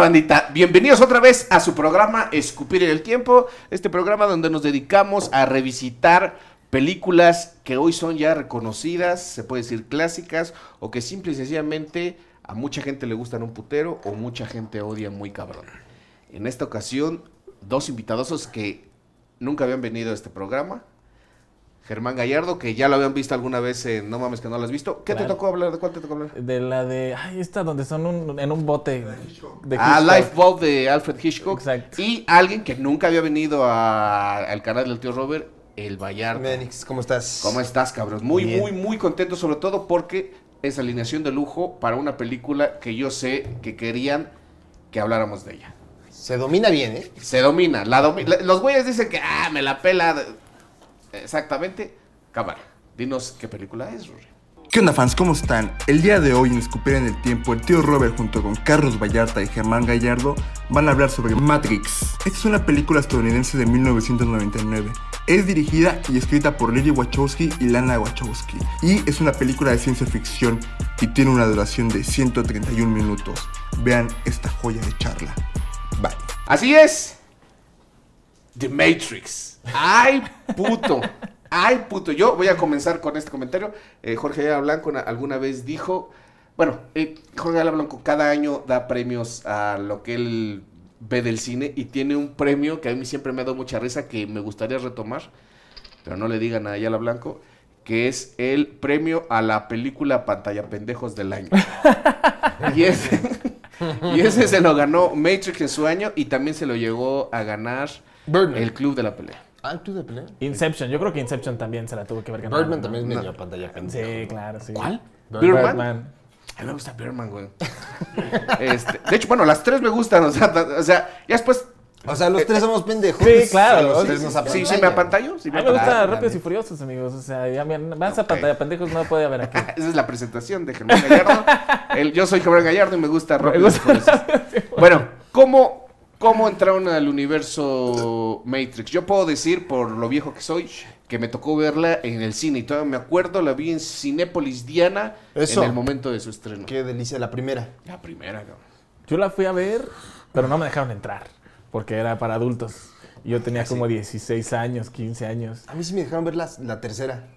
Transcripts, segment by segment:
bandita? Bienvenidos otra vez a su programa Escupir en el Tiempo. Este programa donde nos dedicamos a revisitar películas que hoy son ya reconocidas, se puede decir clásicas, o que simple y sencillamente a mucha gente le gustan un putero o mucha gente odia muy cabrón. En esta ocasión, dos invitadosos que nunca habían venido a este programa. Germán Gallardo, que ya lo habían visto alguna vez en No mames que no lo has visto. ¿Qué te tocó hablar? ¿De cuál te tocó hablar? De la de. Ay, esta donde son un- en un bote. De Ah. Lifeboat de Alfred Hitchcock. Exacto. Y alguien que nunca había venido a- al canal del tío Robert, el Vallarta. Menix, ¿cómo estás? ¿Cómo estás, cabrón? Muy, Bien. muy, muy contento, sobre todo porque es alineación de lujo para una película que yo sé que querían que habláramos de ella. Se domina bien, ¿eh? Se domina. La domi- la- los güeyes dicen que, ah, me la pela. Exactamente. Cámara, dinos qué película es, Rory. ¿Qué onda fans? ¿Cómo están? El día de hoy en Escupir en el Tiempo, el tío Robert junto con Carlos Vallarta y Germán Gallardo van a hablar sobre Matrix. Esta es una película estadounidense de 1999. Es dirigida y escrita por Lily Wachowski y Lana Wachowski. Y es una película de ciencia ficción y tiene una duración de 131 minutos. Vean esta joya de charla. Bye. Así es. The Matrix. Ay, puto. Ay, puto. Yo voy a comenzar con este comentario. Eh, Jorge Ayala Blanco na- alguna vez dijo, bueno, eh, Jorge Ayala Blanco cada año da premios a lo que él ve del cine y tiene un premio que a mí siempre me ha dado mucha risa que me gustaría retomar, pero no le digan a Ayala Blanco, que es el premio a la película Pantalla Pendejos del año. y ese, y ese se lo ganó Matrix en su año y también se lo llegó a ganar Birdman. el Club de la Pelea. Ah, ¿tú de pelea? Inception. Yo creo que Inception también se la tuvo que ver ganado. Birdman también es medio pantalla pendejo. Sí, claro, sí. ¿Cuál? Birdman. Birdman. A mí me gusta Birdman, güey. Este, de hecho, bueno, las tres me gustan, o sea, ta- o sea, ya después... O sea, los tres somos pendejos. Sí, claro. Los Sí, tres nos Sí, sí, me apantallo. Sí, A mí me gusta. Rápidos y Furiosos, amigos. O sea, ya me- más a pantalla pendejos no puede haber aquí. Esa es la presentación de Germán Gallardo. El- yo soy Germán Gallardo y me gusta Rápido gusta y Furioso. Bueno, ¿cómo, ¿cómo entraron al universo Matrix? Yo puedo decir, por lo viejo que soy, que me tocó verla en el cine. Y todavía me acuerdo, la vi en Cinépolis Diana Eso. en el momento de su estreno. Qué delicia, la primera. La primera, cabrón. Yo la fui a ver, pero no me dejaron entrar. Porque era para adultos. Yo tenía como 16 años, 15 años. A mí sí me dejaron ver la, la tercera.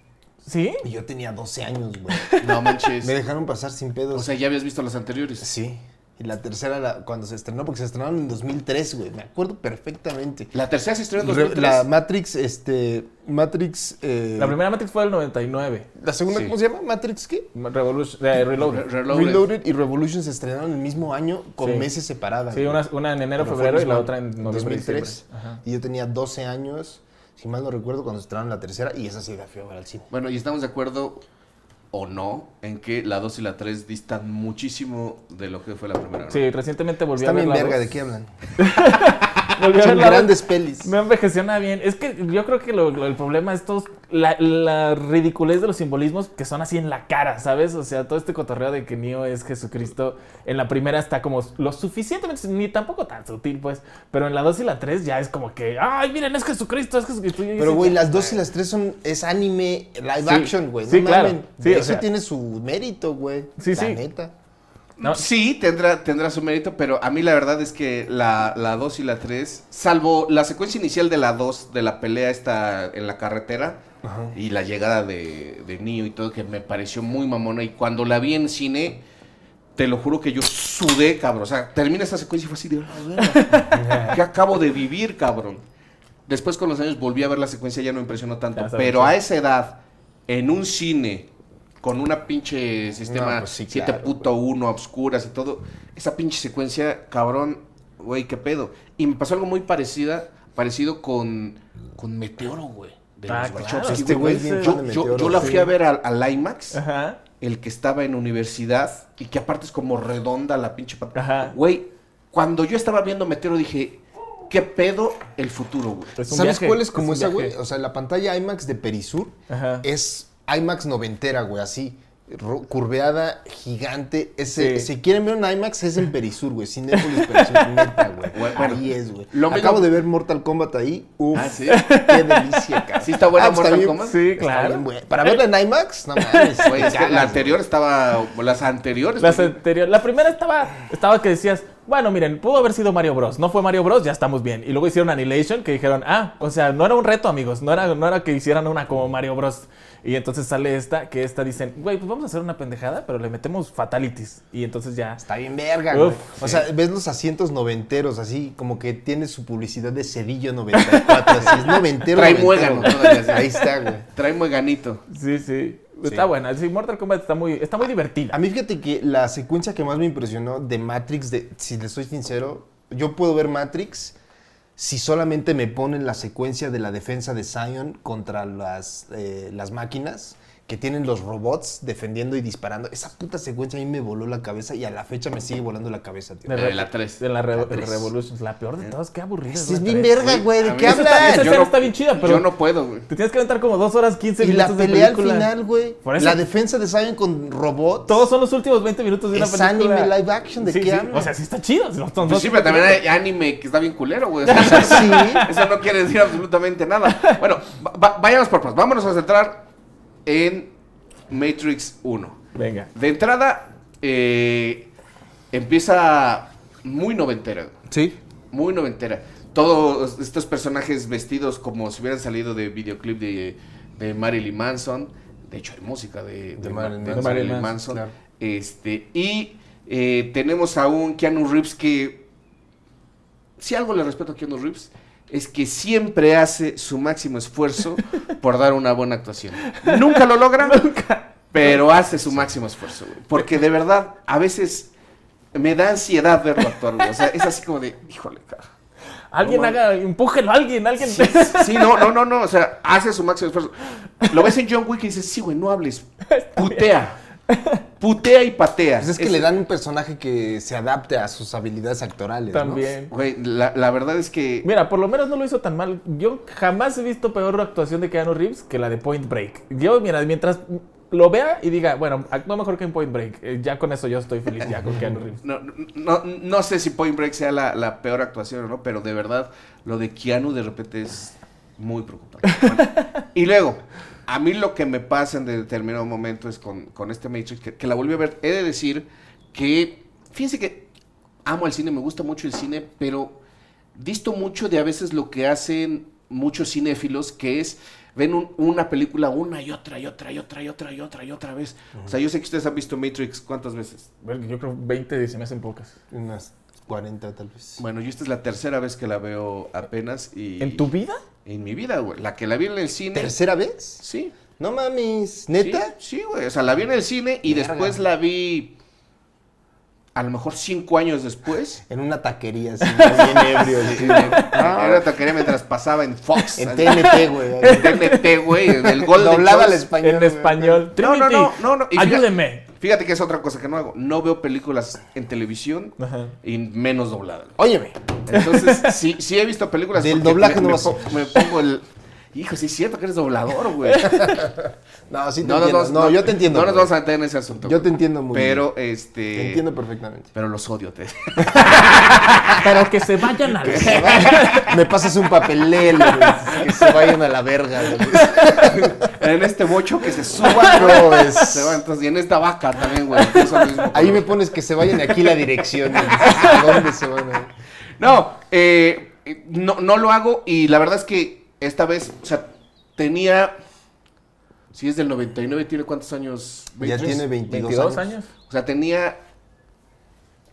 ¿Sí? Y yo tenía 12 años, güey. No manches. Me dejaron pasar sin pedos. O sea, ya habías visto las anteriores. sí. Y la tercera, la- cuando se estrenó, porque se estrenaron en 2003, güey. Me acuerdo perfectamente. La tercera se estrenó en Re- 2003. la Matrix, este. Matrix. eh, La primera Matrix fue del 99. La segunda, Sí. ¿cómo se llama? ¿Matrix qué? Revolution, eh, Reloaded. Re- Reloaded. Reloaded y Revolution se estrenaron el mismo año con Sí. meses separadas. Sí, una, una en enero, Pero el febrero y la otra en noviembre, 2003. diciembre. Ajá. Y yo tenía 12 años, si mal no recuerdo, cuando se estrenaron la tercera. Y esa sí la fui a ver al cine. Bueno, y estamos de acuerdo o no en que la 2 y la 3 distan muchísimo de lo que fue la primera. ¿no? Sí, recientemente volví Está a ver bien la verga, dos. ¿de qué hablan? Son grandes pelis. No envejeció nada bien. Es que yo creo que lo- lo- el problema es todos, la, la ridiculez de los simbolismos que son así en la cara, ¿sabes? O sea, todo este cotorreo de que Neo es Jesucristo, en la primera está como lo suficientemente, ni tampoco tan sutil, pues, pero en la 2 y la 3 ya es como que, ay, miren, es Jesucristo, es Jesucristo. Pero, güey, las dos y las tres son, es anime live Sí. action, güey. No Sí, claro. mamen. Sí, o Eso sea. tiene su mérito, güey. Sí, la sí. neta. No. Sí, tendrá, tendrá su mérito, pero a mí la verdad es que la, la 2 y la 3, salvo la secuencia inicial de la 2, de la pelea esta en la carretera y la llegada de, de Neo y todo, que me pareció muy mamona. Y cuando la vi en cine, te lo juro que yo sudé, cabrón. O sea, termina esta secuencia y fue así de, "Ah, ¿qué acabo de vivir, cabrón? Después con los años volví a ver la secuencia, ya no me impresionó tanto. Pero a esa edad, en un cine, con una pinche sistema No, pues sí, 7.1 a obscuras y todo, esa pinche secuencia, cabrón, güey, qué pedo. Y me pasó algo muy parecida, parecido con, con Meteoro, güey. De Ah, los claro. Este güey Yo, yo- Meteoro, yo la sí. fui a ver al, al IMAX, Ajá. el que estaba en universidad, y que aparte es como redonda la pinche Ajá. pantalla. Güey, cuando yo estaba viendo Meteoro dije, ¿qué pedo el futuro, güey? ¿Sabes viaje, cuál es como esa, viaje. güey? O sea, la pantalla IMAX de Perisur Ajá. es IMAX noventera, güey, así. curveada, gigante. Ese, Sí. Si quieren ver un IMAX, es en Perisur, güey. Cinépolis Perisur, neta, güey. Bueno, ahí es, güey. lo Acabo mismo- de ver Mortal Kombat ahí. Uf, Ah, ¿sí? qué delicia, cara. ¿Sí está buena pues Mortal bien- Kombat? Sí, está claro. bien. Para verla en IMAX, no mames. Güey, es que cagas, la güey. anterior estaba, las anteriores. Las anteriores. La primera estaba, estaba que decías, bueno, miren, pudo haber sido Mario Bros. No fue Mario Bros, ya estamos bien. Y luego hicieron Annihilation, que dijeron, ah, o sea, no era un reto, amigos. No era, no era que hicieran una como Mario Bros. Y entonces sale esta, que esta dicen, güey, pues vamos a hacer una pendejada, pero le metemos fatalities. Y entonces ya. Está bien verga, güey. O sí. sea, ves los asientos noventeros, así como que tiene su publicidad de Cedillo 94, así es noventero. Trae muégano todavía, sí. Ahí está, güey. Trae mueganito. Sí, sí. Está buena. Sí, Mortal Kombat está muy, está muy divertida. A mí fíjate que la secuencia que más me impresionó de Matrix, de, si le soy sincero, yo puedo ver Matrix si solamente me ponen la secuencia de la defensa de Zion contra las, eh, las máquinas que tienen los robots defendiendo y disparando. Esa puta secuencia a mí me voló la cabeza y a la fecha me sigue volando la cabeza, tío. De Eh, la tres. De la, Re- La tres. Revolutions. La peor de todas. Qué aburrida. Es, es bien verga, güey. ¿De qué hablas? esa está bien chida, pero- Yo no puedo, güey. Te tienes que aventar como dos horas, 15 Y la minutos de pelea al final, güey. La defensa de Zion con robots. Todos son los últimos 20 minutos de una Es película. anime live action, ¿de Sí, qué sí. hablas? O sea, sí está chido. Pues sí, pero también hay anime que está bien culero, güey. O sea, Sí. Eso no quiere decir absolutamente nada. Bueno, va- va- vayamos por partes. Vámonos a centrar en Matrix 1. Venga. De entrada, eh, empieza muy noventera. Sí. Muy noventera. Todos estos personajes vestidos como si hubieran salido de videoclip de, de Marilyn Manson. De hecho, hay música de, de, Ma- Marilyn de Manson. Marilyn Marilyn Manson. claro. Este, y eh, tenemos a un Keanu Reeves que, si algo le respeto a Keanu Reeves, es que siempre hace su máximo esfuerzo por dar una buena actuación. Nunca lo logra, pero hace su máximo esfuerzo, güey. Porque de verdad, a veces me da ansiedad verlo actuar, güey. O sea, es así como de, híjole, cara. Alguien No, haga, empújelo alguien, alguien. Sí, sí, no, no, no, no, o sea, hace su máximo esfuerzo. Lo ves en John Wick y dices, sí, güey, no hables. Putea. Putea y patea. Pues es que le dan un personaje que se adapte a sus habilidades actorales. ¿no? También. Güey, la, la verdad es que... Mira, por lo menos no lo hizo tan mal. Yo jamás he visto peor actuación de Keanu Reeves que la de Point Break. Yo, mira, mientras lo vea y diga, bueno, actúa mejor que en Point Break, eh, ya con eso yo estoy feliz ya con Keanu Reeves. No, no, no sé si Point Break sea la, la peor actuación o no, pero de verdad, lo de Keanu de repente es muy preocupante. Bueno, y luego, a mí lo que me pasa en determinado momento es con, con este Matrix, que, que la volví a ver, he de decir que, fíjense que amo el cine, me gusta mucho el cine, pero visto mucho de a veces lo que hacen muchos cinéfilos, que es ven un- una película una y otra y otra y otra y otra y otra y otra vez. O sea, yo sé que ustedes han visto Matrix cuántas veces. Yo creo 20 se me hacen pocas. Unas 40 tal vez. Bueno, yo esta es la tercera vez que la veo apenas y... ¿En tu vida? En mi vida, güey. La que la vi en el cine... ¿Tercera vez? Sí. No mames. ¿Neta? Sí, sí, güey. O sea, la vi en el cine y Verga. después la vi... A lo mejor cinco años después. En una taquería así, bien ebrio. Era una taquería mientras pasaba en Fox. En en TNT, güey. TNT, güey. En el Golden Doblada al español. En español. No, no, no, no, Ayúdeme. Fíjate que es otra cosa que no hago. No veo películas en televisión Ajá. y menos dobladas. Óyeme. Entonces, sí, sí he visto películas. Del doblaje me, no me me pongo el. Hijo, sí es cierto que eres doblador, güey. No, sí te No, no, entiendo. no, No, yo te entiendo. No nos vamos a meter en ese asunto. Yo te entiendo muy Pero, bien. este. Te entiendo perfectamente. Pero los odio. Te... Pero que se vayan a la... Me pasas un papelel, güey, que se vayan a la verga. güey. en este bocho que se suban, No, es- Se van, entonces, y en esta vaca también, güey. mismo. Ahí me pones que se vayan aquí la dirección. güey. ¿A dónde se van a No, eh, no, no lo hago y la verdad es que esta vez, o sea, tenía. Si es del 99, ¿tiene cuántos años? Ya 23? tiene 22, 22 años. años. O sea, tenía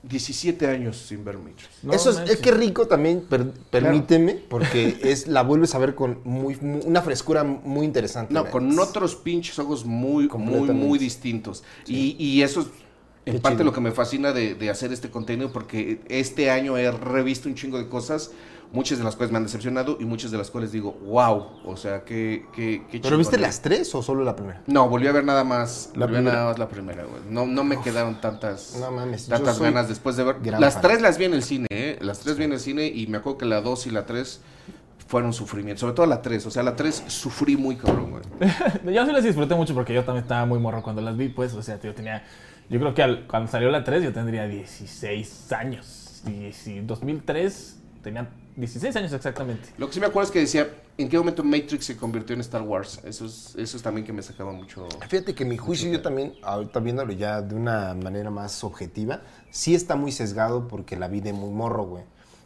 17 años sin ver Matrix. No Eso es, es que rico también, per- permíteme, porque es la vuelves a ver con muy, muy- una frescura muy interesante. No, con otros pinches ojos muy, muy, muy distintos. Y, y eso es en Qué parte chido. lo que me fascina de, de hacer este contenido, porque este año he revisto un chingo de cosas, muchas de las cuales me han decepcionado y muchas de las cuales digo, wow, o sea, qué, qué, qué ¿Pero viste las tres o solo la primera? No, volví a ver nada más, La volví a ver primera. nada más la primera, güey. No, no me quedaron tantas, No mames, yo tantas ganas después de ver. Las fan. tres las vi en el cine, ¿eh? Las tres vi en el cine y me acuerdo que la dos y la tres fueron sufrimiento, sobre todo la tres, o sea, la tres sufrí muy cabrón, güey. Yo sí las disfruté mucho porque yo también estaba muy morro cuando las vi, pues, o sea, yo tenía, yo creo que al- cuando salió la 3 yo tendría 16 años. Y si 2003 tenía 16 años exactamente. Lo que sí me acuerdo es que decía, ¿en qué momento Matrix se convirtió en Star Wars? Eso es, eso es también que me sacaba mucho... Fíjate que mi juicio yo también, ahorita viéndolo ya de una manera más objetiva, sí está muy sesgado porque la vi de muy morro, güey.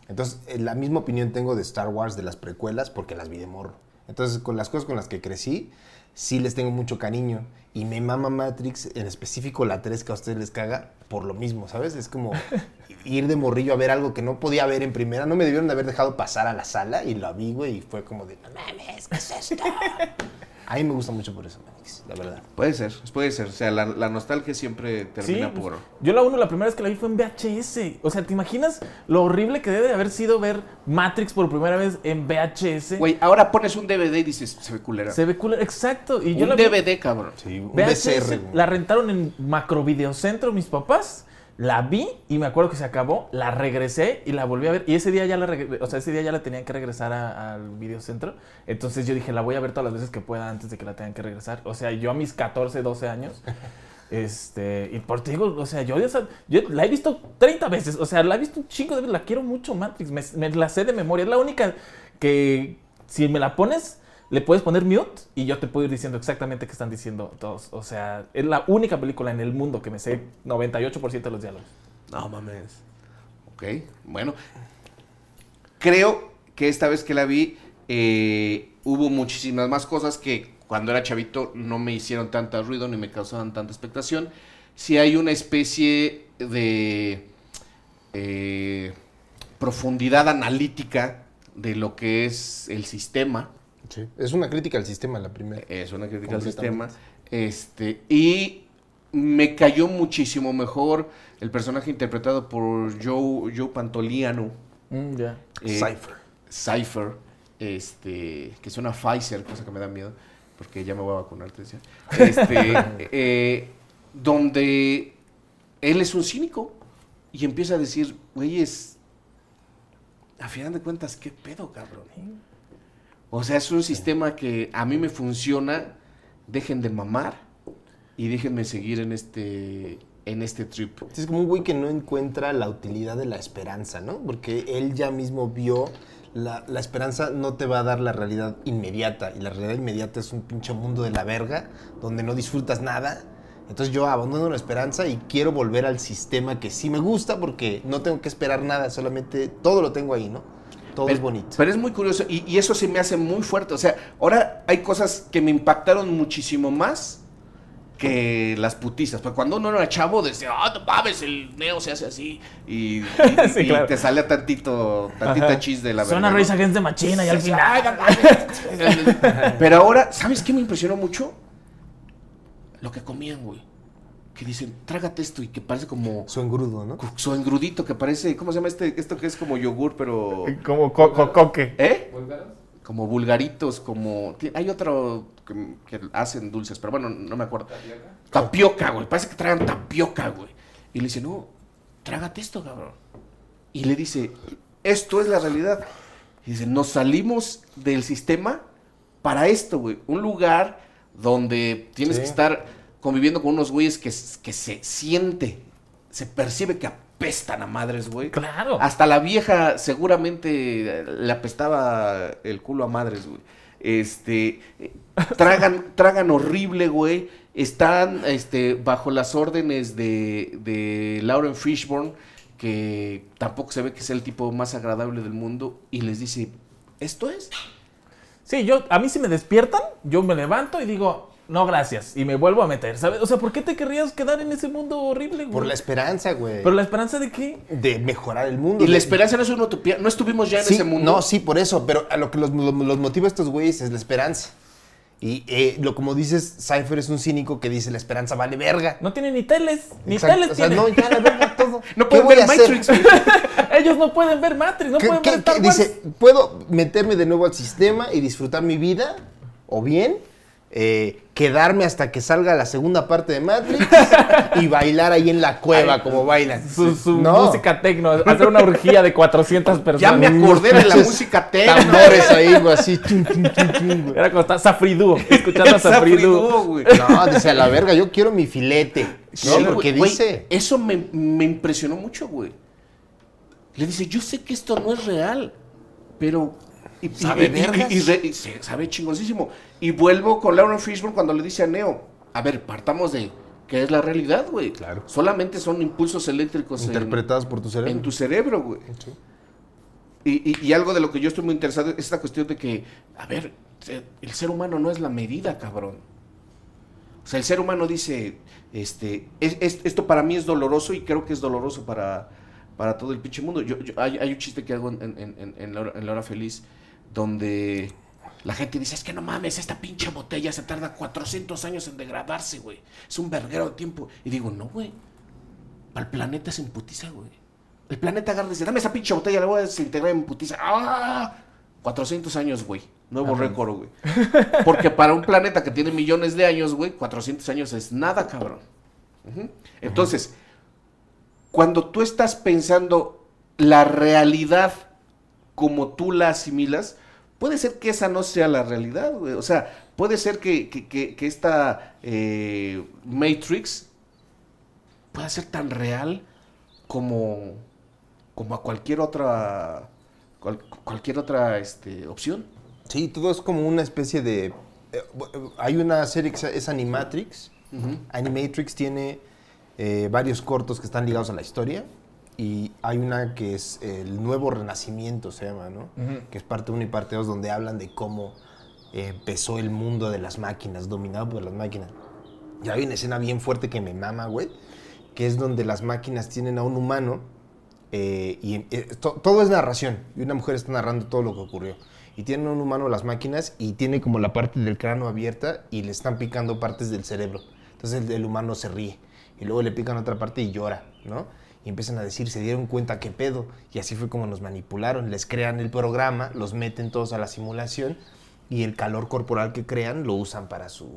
Entonces, eh, la misma opinión tengo de Star Wars, de las precuelas, porque las vi de morro. Entonces, con las cosas con las que crecí, sí les tengo mucho cariño. Y me mama Matrix, en específico la 3 que a ustedes les caga, por lo mismo, ¿sabes? Es como ir de morrillo a ver algo que no podía ver en primera. No me debieron de haber dejado pasar a la sala y lo vi, güey, y fue como de, no mames, ¿qué es esto? A mí me gusta mucho por eso, Matrix, la verdad. Puede ser, puede ser. O sea, la, la nostalgia siempre termina Sí, por... pues, yo la uno, la primera vez que la vi fue en VHS. O sea, ¿te imaginas lo horrible que debe de haber sido ver Matrix por primera vez en VHS? Güey, ahora pones un DVD y dices, se ve culera. Se ve cool. Exacto. Y yo un la DVD, cabrón. Sí, un VHS, güey. la rentaron en Macrovideocentro mis papás. La vi y me acuerdo que se acabó, la regresé y la volví a ver. Y ese día ya la o sea, ese día ya la tenían que regresar a- al videocentro. Entonces yo dije, la voy a ver todas las veces que pueda antes de que la tengan que regresar. O sea, yo a mis 14, 12 años. Este, y por ti digo, o sea, yo, la he visto 30 veces, o sea, la he visto un chingo de veces, la quiero mucho Matrix, me, me la sé de memoria, es la única que si me la pones, le puedes poner mute y yo te puedo ir diciendo exactamente qué están diciendo todos, o sea, es la única película en el mundo que me sé 98% de los diálogos. No mames. Ok, bueno. Creo que esta vez que la vi eh, hubo muchísimas más cosas que cuando era chavito no me hicieron tanta ruido ni me causaban tanta expectación. Si hay una especie de eh, profundidad analítica de lo que es el sistema. Sí. Es una crítica al sistema la primera. Es una crítica al sistema. Este, y me cayó muchísimo mejor el personaje interpretado por Joe, Joe Pantoliano. Mm, ya. eh, Cypher. Cypher, este, que suena Pfizer, cosa que me da miedo, porque ya me voy a vacunar, te decía. Este, eh, donde él es un cínico y empieza a decir, güeyes, a final de cuentas, ¿qué pedo, cabrón? O sea, es un sistema que a mí me funciona, dejen de mamar y déjenme seguir en este, en este trip. Es como un güey que no encuentra la utilidad de la esperanza, ¿no? Porque él ya mismo vio la, la esperanza no te va a dar la realidad inmediata. Y la realidad inmediata es un pinche mundo de la verga, donde no disfrutas nada. Entonces yo abandono la esperanza y quiero volver al sistema que sí me gusta porque no tengo que esperar nada, solamente todo lo tengo ahí, ¿no? Todo Pero- es bonito. Pero es muy curioso y, y eso se me hace muy fuerte. O sea, ahora hay cosas que me impactaron muchísimo más que las putizas. Pero cuando uno era chavo decía, ah, no mames, el neo se hace así. Y, y- Sí, y claro. te salía tantito, tantita chis de la Suena verga, Rage ¿no? Against the Machine y al final. no. Pero ahora, ¿sabes qué me impresionó mucho? Lo que comían, güey. Que dicen, trágate esto y que parece como Su engrudo, ¿no? su engrudito, que parece, ¿cómo se llama este? Esto que es como yogur, pero... Como co- co- coque. ¿Eh? Como vulgaritos, como... Hay otro que, que hacen dulces, pero bueno, no me acuerdo. Tapioca, güey. Parece que tragan tapioca, güey. Y le dice, no, trágate esto, cabrón. Y le dice, esto es la realidad. Y dice, nos salimos del sistema para esto, güey. Un lugar donde tienes Sí. que estar conviviendo con unos güeyes que, que se siente, se percibe que apestan a madres, güey. Claro. Hasta la vieja seguramente le apestaba el culo a madres, güey. Este, eh, tragan, tragan horrible, güey. Están este, bajo las órdenes de, de Lauren Fishburne, que tampoco se ve que es el tipo más agradable del mundo, y les dice, ¿esto es? Sí, yo, a mí si me despiertan, yo me levanto y digo, no, gracias. Y me vuelvo a meter, ¿sabes? O sea, ¿por qué te querrías quedar en ese mundo horrible, güey? Por la esperanza, güey. ¿Pero la esperanza de qué? De mejorar el mundo. Y la esperanza no es una utopía. No estuvimos ya en Sí, ese mundo. No, sí, por eso, pero a lo que los, los- los motiva a estos güeyes es la esperanza. Y eh, lo como dices, Cypher es un cínico que dice la esperanza vale verga. No tienen ni teles, ni Exacto, teles o sea, tienen. no, ya la verga todo. No ¿Qué pueden ver? Matrix, güey. Ellos no pueden ver Matrix, no ¿Qué- pueden qué- ver Star qué? Wars. Dice, ¿puedo meterme de nuevo al sistema y disfrutar mi vida? O bien, eh, quedarme hasta que salga la segunda parte de Matrix y bailar ahí en la cueva como bailan. Su, su No. música tecno, hacer una orgía de 400 personas. Ya me acordé de la música tecno. Tambores ahí, güey, así. chum, chum, chum. Era como estar Safridú, escuchando a Safridú. No, dice a la verga, yo quiero mi filete. ¿no? Sí, Porque güey, dice. Eso me, me impresionó mucho, güey. Le dice, yo sé que esto no es real. pero... Y, y- ¿Sabe y- y- y re- y se- sabe chingoncísimo. Y vuelvo con Lauren Fishburne cuando le dice a Neo, a ver, partamos de qué es la realidad, güey. Claro. Solamente son impulsos eléctricos en- Interpretadas por tu cerebro. en tu cerebro, güey. Sí. Y, y- y algo de lo que yo estoy muy interesado es esta cuestión de que, a ver, el ser humano no es la medida, cabrón. O sea, el ser humano dice, este, es- es- esto para mí es doloroso y creo que es doloroso para, para todo el pinche mundo. Yo, yo- hay, hay un chiste que hago en, en- en- en la hora, en la hora feliz donde la gente dice, es que no mames, esta pinche botella se tarda 400 años en degradarse, güey. Es un verguero de tiempo. Y digo, no, güey. Para el planeta se imputiza, güey. El planeta agarra y dice, dame esa pinche botella, la voy a desintegrar en putiza. ¡Ah! 400 años, güey. Nuevo récord, güey. Porque para un planeta que tiene millones de años, güey, 400 años es nada, cabrón. Entonces, cuando tú estás pensando la realidad como tú la asimilas, puede ser que esa no sea la realidad, güey. O sea, puede ser que, que- que- que esta eh, Matrix pueda ser tan real como, como a cualquier otra cual- cualquier otra este, opción. Sí, todo es como una especie de... eh, hay una serie que es Animatrix. Animatrix tiene eh, varios cortos que están ligados a la historia. Y hay una que es el nuevo renacimiento, se llama, ¿no? Que es parte 1 y parte 2, donde hablan de cómo empezó el mundo de las máquinas, dominado por las máquinas. Y hay una escena bien fuerte que me mama, güey, que es donde las máquinas tienen a un humano eh, y eh, to- todo es narración. Y una mujer está narrando todo lo que ocurrió. Y tienen a un humano las máquinas y tiene como la parte del cráneo abierta y le están picando partes del cerebro. Entonces el, el humano se ríe. Y luego le pican otra parte y llora, ¿no? Y empiezan a decir, se dieron cuenta qué pedo. Y así fue como nos manipularon. Les crean el programa, los meten todos a la simulación y el calor corporal que crean lo usan para su,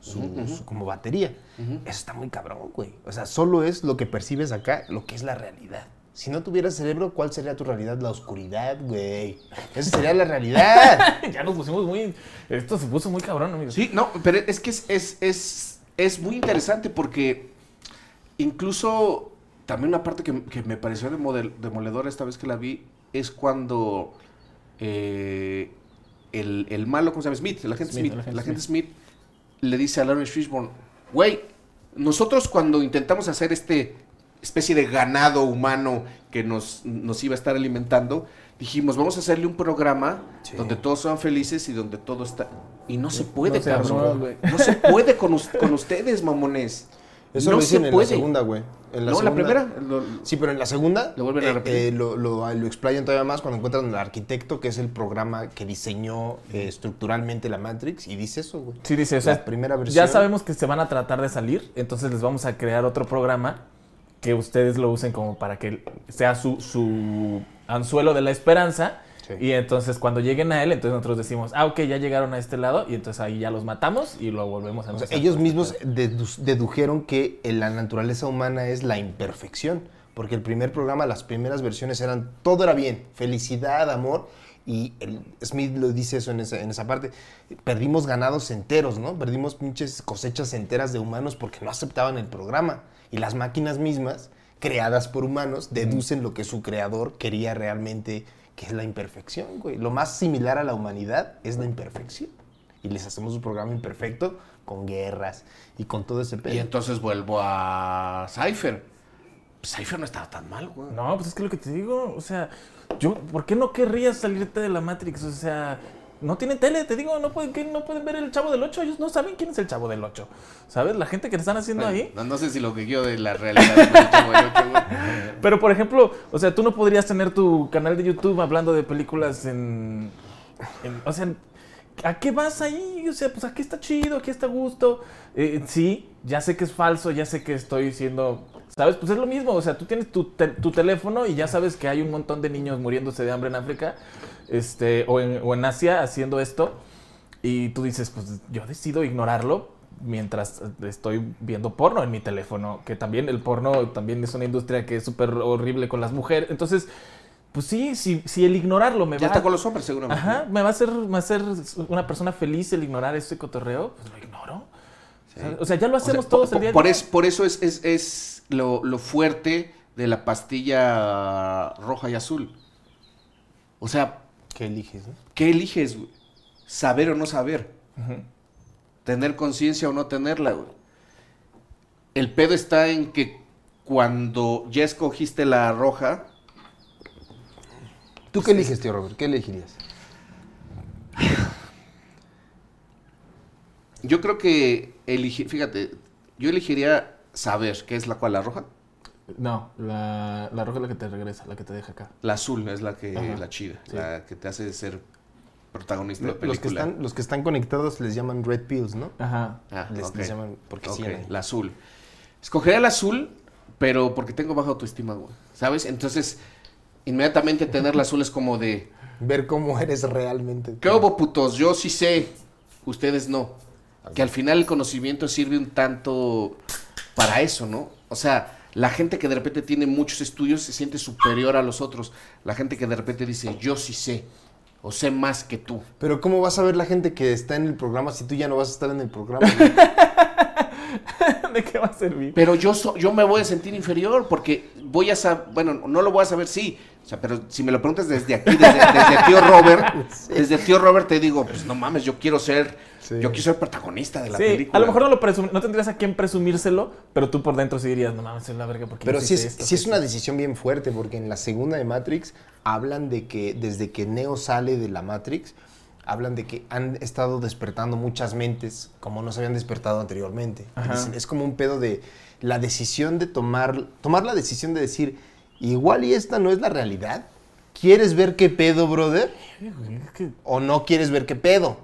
su- su- como batería. Eso está muy cabrón, güey. O sea, solo es lo que percibes acá, lo que es la realidad. Si no tuvieras cerebro, ¿cuál sería tu realidad? La oscuridad, güey. Esa sería la realidad. ya nos pusimos muy. Esto se puso muy cabrón, amigos. Sí, no, pero es que es, es, es, es muy interesante porque incluso también una parte que, que me pareció demodel- demoledora esta vez que la vi es cuando eh, el, el malo, ¿cómo se llama? Smith, el agente Smith, Smith, el agente Smith le dice a Lawrence Fishburne, güey, nosotros cuando intentamos hacer este especie de ganado humano que nos, nos iba a estar alimentando, dijimos, vamos a hacerle un programa Sí. donde todos sean felices y donde todo está... Y no se puede, No se cabrón. No se puede con, con ustedes, mamones. Eso no lo se dicen en puede. la segunda, güey. En no, la segunda- primera. lo- Sí, pero en la segunda Lo vuelven a eh, repetir. eh, lo, lo- lo explayan todavía más cuando encuentran al arquitecto, que es el programa que diseñó eh, estructuralmente la Matrix, y dice eso, güey. Sí, dice, o sea, La primera versión. ya sabemos que se van a tratar de salir, entonces les vamos a crear otro programa que ustedes lo usen como para que sea su, su anzuelo de la esperanza. Sí. Y entonces cuando lleguen a él, entonces nosotros decimos, ah, ok, ya llegaron a este lado, y entonces ahí ya los matamos y lo volvemos a O sea, ellos mismos dedu- dedujeron que la naturaleza humana es la imperfección, porque el primer programa, las primeras versiones eran, todo era bien, felicidad, amor, y el Smith lo dice eso en esa, en esa parte, perdimos ganados enteros, ¿no? Perdimos pinches cosechas enteras de humanos porque no aceptaban el programa, y las máquinas mismas, creadas por humanos, deducen lo que su creador quería realmente, que es la imperfección, güey. Lo más similar a la humanidad es la imperfección y les hacemos un programa imperfecto con guerras y con todo ese pedo. Y entonces vuelvo a Cypher. Cypher no estaba tan mal, güey. No, pues es que lo que te digo, o sea, yo, ¿por qué no querrías salirte de la Matrix? O sea, no tienen tele, te digo, no pueden, no pueden ver el Chavo del 8, ellos no saben quién es el Chavo del 8. ¿Sabes? La gente que le están haciendo ahí. No, no sé si lo que quiero de la realidad es el Chavo del Ocho, güey. Pero por ejemplo, o sea, tú no podrías tener tu canal de YouTube hablando de películas en. en- o sea, ¿a qué vas ahí? O sea, pues aquí está chido, aquí está a gusto. Eh, sí, ya sé que es falso, ya sé que estoy siendo. ¿Sabes? Pues es lo mismo. O sea, tú tienes tu, te- tu teléfono y ya sabes que hay un montón de niños muriéndose de hambre en África este, o, en, o en Asia haciendo esto. Y tú dices, pues yo decido ignorarlo mientras estoy viendo porno en mi teléfono, que también el porno también es una industria que es súper horrible con las mujeres. Entonces, pues sí, si, si el ignorarlo me Ya va está con los hombres, seguramente. Ajá, me va a hacer, me va a hacer una persona feliz el ignorar ese cotorreo, pues lo ignoro. ¿Sabes? O sea, ya lo O sea, hacemos por, todos el día por día. es- por eso es, es, es lo, lo fuerte de la pastilla roja y azul. O sea, ¿Qué eliges, no? ¿Qué eliges, güey? ¿Saber o no saber? ¿Tener conciencia o no tenerla, güey? El pedo está en que cuando ya escogiste la roja, ¿Tú qué eliges, tío Robert? ¿Qué elegirías? yo creo que elegir, fíjate, yo elegiría saber qué es la cual la roja. No, la, la roja es la que te regresa, la que te deja acá. La azul es la que Ajá, la chida, sí. la que te hace ser protagonista de la Los que, película. están, los que están conectados les llaman red pills, ¿no? Ajá. Ah, les, les llaman porque sí. Ok, hay. la azul. Escogería el azul, pero porque tengo baja autoestima, güey. ¿Sabes? Entonces, inmediatamente tener la azul es como de, Ver cómo eres realmente. ¿qué hubo, putos? Yo sí sé, ustedes no. Que al final el conocimiento sirve un tanto para eso, ¿no? O sea, la gente que de repente tiene muchos estudios se siente superior a los otros. La gente que de repente dice, yo sí sé, o sé más que tú. Pero ¿cómo vas a ver la gente que está en el programa si tú ya no vas a estar en el programa? ¿De qué va a servir? Pero yo, so- yo me voy a sentir inferior porque voy a saber, bueno, no lo voy a saber, sí. O sea, pero si me lo preguntas desde aquí, desde, desde tío Robert, desde tío Robert te digo, pues no mames, yo quiero ser, Sí. yo quiero ser protagonista de la Sí, película. a lo mejor no, lo presum- no tendrías a quién presumírselo, pero tú por dentro sí dirías, no mames, es la verga porque Pero sí hice es, esto, es una sí". decisión bien fuerte, porque en la segunda de Matrix hablan de que desde que Neo sale de la Matrix, hablan de que han estado despertando muchas mentes como no se habían despertado anteriormente. Dicen, es como un pedo de la decisión de tomar, tomar la decisión de decir, igual y esta no es la realidad. ¿Quieres ver qué pedo, brother? ¿O no quieres ver qué pedo?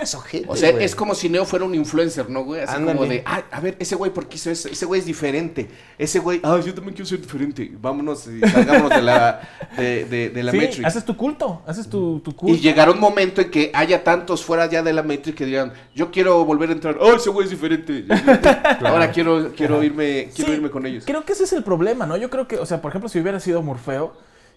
Es ojete, O sea, güey. es como si Neo fuera un influencer, ¿no, güey? Así Ándale. como de, ay, a ver, ese güey, ¿por qué hizo eso? Ese güey es diferente. Ese güey, ah, yo también quiero ser diferente. Vámonos y salgámonos de la, de, de- de la sí, Matrix. haces tu culto, haces tu, tu culto. Y llegará un momento en que haya tantos fuera ya de la Matrix que digan, yo quiero volver a entrar, oh, ese güey es diferente. Ahora quiero, quiero irme, quiero Sí, irme con ellos. Creo que ese es el problema, ¿no? Yo creo que, o sea, por ejemplo, si hubiera sido Morfeo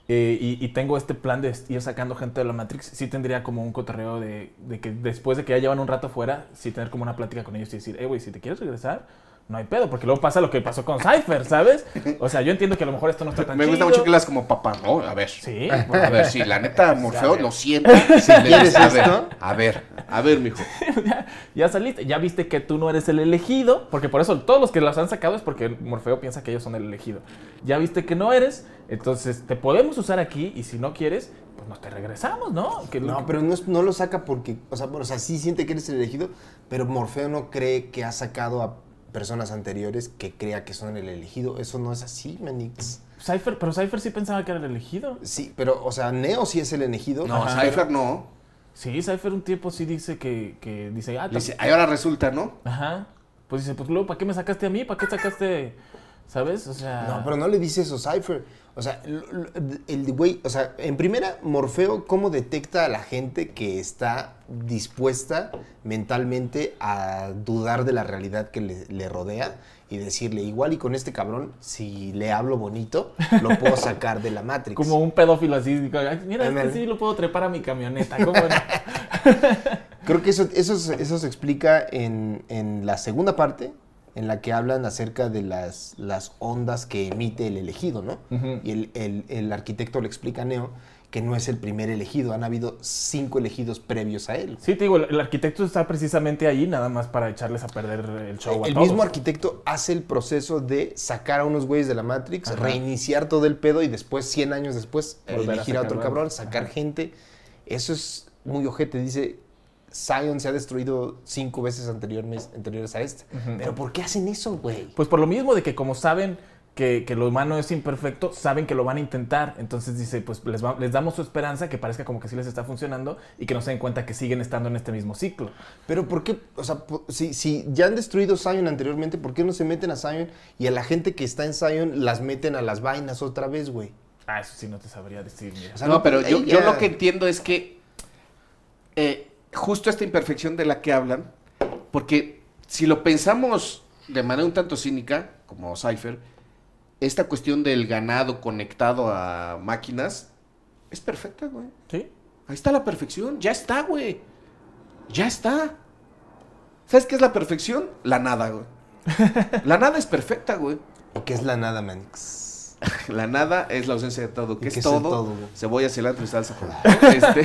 eh, y, tengo este plan de ir sacando gente de la Matrix, sí tendría como un cotorreo de, de que después de que ya llevan un rato fuera, sí tener como una plática con ellos y decir, eh, güey, si te quieres regresar, no hay pedo, porque luego pasa lo que pasó con Cypher, ¿sabes? O sea, yo entiendo que a lo mejor esto no está tan Me gusta chido. mucho que las como papá, ¿no? A ver. Sí, A ver, sí, la neta, Morfeo lo siento. Si quieres a ver, a ver, a ver, mijo. ya, ya saliste, ya viste que tú no eres el elegido, porque por eso todos los que las han sacado es porque Morfeo piensa que ellos son el elegido. Ya viste que no eres, entonces te podemos usar aquí y si no quieres, pues nos te regresamos, ¿no? Que No, pero no, es- no lo saca porque, o sea, bueno, o sea, sí siente que eres el elegido, pero Morfeo no cree que ha sacado a personas anteriores que crea que son el elegido. Eso no es así, Manix. Cypher, pero Cypher sí pensaba que era el elegido. Sí, pero, o sea, Neo sí es el elegido. No, Ajá. Cypher no. Sí, Cypher un tiempo sí dice que, que dice, ah, Le Dice, tam- "Ay, ahora resulta, ¿no? ajá. Pues dice, pues luego, ¿para qué me sacaste a mí? ¿Para qué sacaste, sabes? O sea, No, pero no le dice eso Cypher. O sea, el güey, o sea, en primera, Morfeo, ¿cómo detecta a la gente que está dispuesta mentalmente a dudar de la realidad que le, le rodea y decirle, igual y con este cabrón, si le hablo bonito, lo puedo sacar de la Matrix? como un pedófilo así, digo, "Ay, mira, es Ándale. que sí lo puedo trepar a mi camioneta, ¿cómo no? Creo que eso, eso, se- eso se explica en, en la segunda parte, en la que hablan acerca de las, las ondas que emite el elegido, ¿no? Y el, el- el arquitecto le explica a Neo que no es el primer elegido, han habido cinco elegidos previos a él. Sí, te digo, el, arquitecto está precisamente ahí nada más para echarles a perder el show a el todos. mismo arquitecto hace el proceso de sacar a unos güeyes de la Matrix, Ajá. reiniciar todo el pedo y después, 100 años después, Volver elegir a, otro cabrón, sacar Ajá. gente. Eso es muy ojete. Dice, Zion se ha destruido cinco veces anteriores, anteriores a este. Pero ¿por qué hacen eso, güey? Pues por lo mismo de que como saben que, que lo humano es imperfecto, saben que lo van a intentar. Entonces dice, pues les, va- les damos su esperanza, que parezca como que sí les está funcionando y que no se den cuenta que siguen estando en este mismo ciclo. Pero ¿por qué? O sea, si, si ya han destruido Zion anteriormente, ¿por qué no se meten a Zion y a la gente que está en Zion las meten a las vainas otra vez, güey? Ah, eso sí no te sabría decir, mira. O sea, no, pero yo, ahí yo ya- lo que entiendo es que eh, justo esta imperfección de la que hablan, porque si lo pensamos de manera un tanto cínica, como Cypher, esta cuestión del ganado conectado a máquinas es perfecta, güey. ¿Sí? Ahí está la perfección, ya está, güey. Ya está. ¿Sabes qué es la perfección? La nada, güey. La nada es perfecta, güey. ¿Y qué es la nada, Manix? La nada es la ausencia de todo. ¿Y ¿Qué es qué es el todo? todo? Cebolla, cilantro y salsa. Este,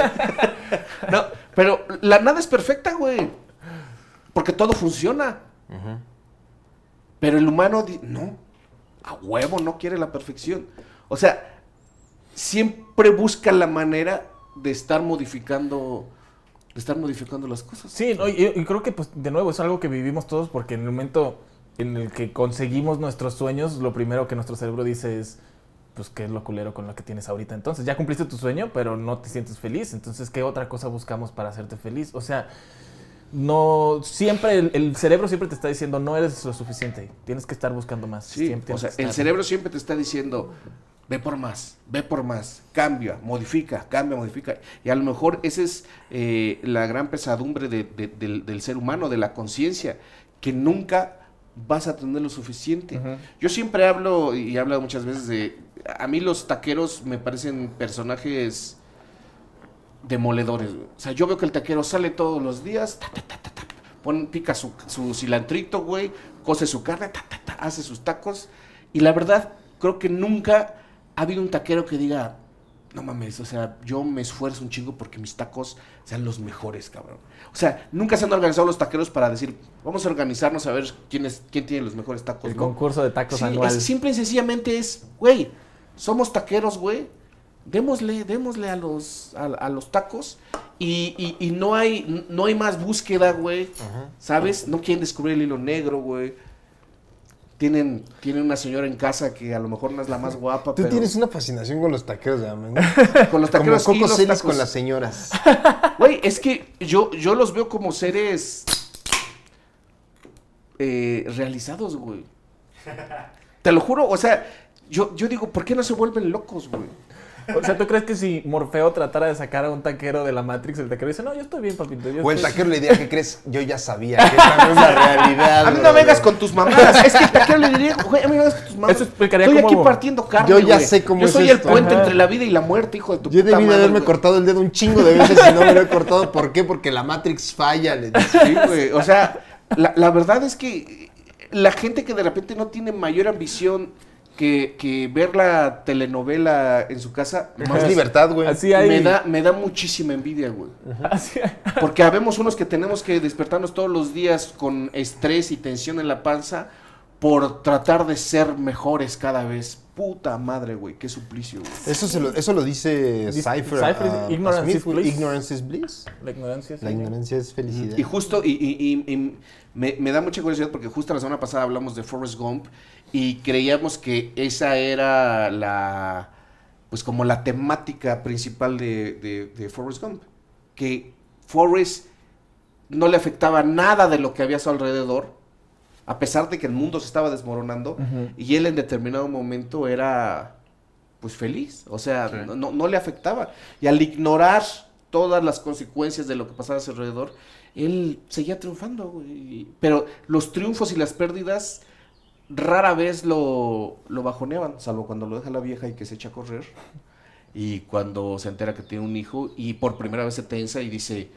no, pero la nada es perfecta, güey. Porque todo funciona. Pero el humano, no. A huevo no quiere la perfección. O sea, siempre busca la manera de estar modificando, de estar modificando las cosas. Sí, no, y, y creo que pues de nuevo es algo que vivimos todos porque en el momento en el que conseguimos nuestros sueños, lo primero que nuestro cerebro dice es, pues, ¿qué es lo culero con lo que tienes ahorita? Entonces, ya cumpliste tu sueño, pero no te sientes feliz. Entonces, ¿qué otra cosa buscamos para hacerte feliz? O sea, no, siempre, el, el cerebro siempre te está diciendo, no eres lo suficiente, tienes que estar buscando más. Sí, Siempre o sea, el cerebro siempre te está diciendo, ve por más, ve por más, cambia, modifica, cambia, modifica. Y a lo mejor esa es eh, la gran pesadumbre de- de- del, del ser humano, de la conciencia, que nunca vas a tener lo suficiente. Yo siempre hablo, y he hablado muchas veces de, a mí los taqueros me parecen personajes demoledores. O sea, yo veo que el taquero sale todos los días, ta, ta, ta, ta, ta, pon- pica su, su cilantrito, güey, cose su carne, hace sus tacos. Y la verdad, creo que nunca ha habido un taquero que diga, no mames, o sea, yo me esfuerzo un chingo porque mis tacos sean los mejores, cabrón. O sea, nunca se han organizado los taqueros para decir, vamos a organizarnos a ver quién, es, quién tiene los mejores tacos. El ¿no? concurso de tacos Sí, anual. es- simple y sencillamente es, güey, somos taqueros, güey. Démosle, démosle a los, a, a los tacos y, y- y no hay, no hay más búsqueda, güey. ¿Sabes? No quieren descubrir el hilo negro, güey. Tienen, tienen una señora en casa que a lo mejor no es la más guapa, Tú pero tienes una fascinación con los taqueros de Amen. con los Como taqueros y Coco los tacos. con las señoras. Güey, es que yo, yo los veo como seres eh, realizados, güey. Te lo juro, o sea, yo, yo digo, ¿por qué no se vuelven locos, güey? O sea, ¿tú crees que si Morfeo tratara de sacar a un taquero de la Matrix, el taquero dice, no, yo estoy bien, papito. Yo O el estoy- taquero le diría, ¿qué crees? Yo ya sabía que esta no es la realidad. A mí no vengas con tus mamadas. Es que el taquero le diría, güey, a mí no vengas con tus mamadas. Eso explicaría Estoy cómo- aquí partiendo carne, Yo ya güey. sé cómo Yo es soy esto. el puente Ajá. entre la vida y la muerte, hijo de tu Yo puta debí de haberme güey. cortado el dedo un chingo de veces y no me lo he cortado. ¿Por qué? Porque la Matrix falla. Le dice. Sí, güey. O sea, la, la verdad es que la gente que de repente no tiene mayor ambición que, que ver la telenovela en su casa, Más libertad, güey. Así hay. me, da, me da muchísima envidia, güey. así hay- Porque habemos unos que tenemos que despertarnos todos los días con estrés y tensión en la panza por tratar de ser mejores cada vez. Puta madre, güey. Qué suplicio, güey. Eso, se lo, eso lo dice Cypher. Cypher, a- a ignorance is bliss. Ignorance is bliss. La ignorancia. La sí. ignorancia es felicidad. Y justo, y, y- y- y me, me da mucha curiosidad porque justo la semana pasada hablamos de Forrest Gump y creíamos que esa era la, pues como la temática principal de, de, de Forrest Gump. Que Forrest no le afectaba nada de lo que había a su alrededor, a pesar de que el mundo se estaba desmoronando, y él en determinado momento era pues feliz, o sea, Sí. no, no- no le afectaba. Y al ignorar todas las consecuencias de lo que pasaba a su alrededor, él seguía triunfando. Pero los triunfos y las pérdidas rara vez lo, lo bajoneaban, salvo cuando lo deja la vieja y que se echa a correr. Y cuando se entera que tiene un hijo y por primera vez se tensa y dice,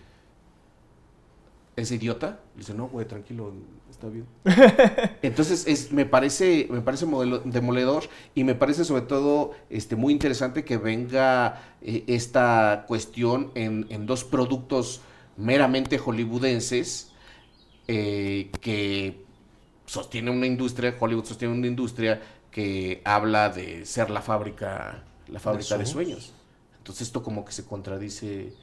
¿es idiota? Y dice, no, güey, tranquilo, está bien. Entonces, es, me parece, me parece modelo- demoledor y me parece sobre todo este, muy interesante que venga eh, esta cuestión en, en dos productos meramente hollywoodenses eh, que sostiene una industria, Hollywood sostiene una industria que habla de ser la fábrica, la fábrica de sueños. sueños. Entonces esto como que se contradice,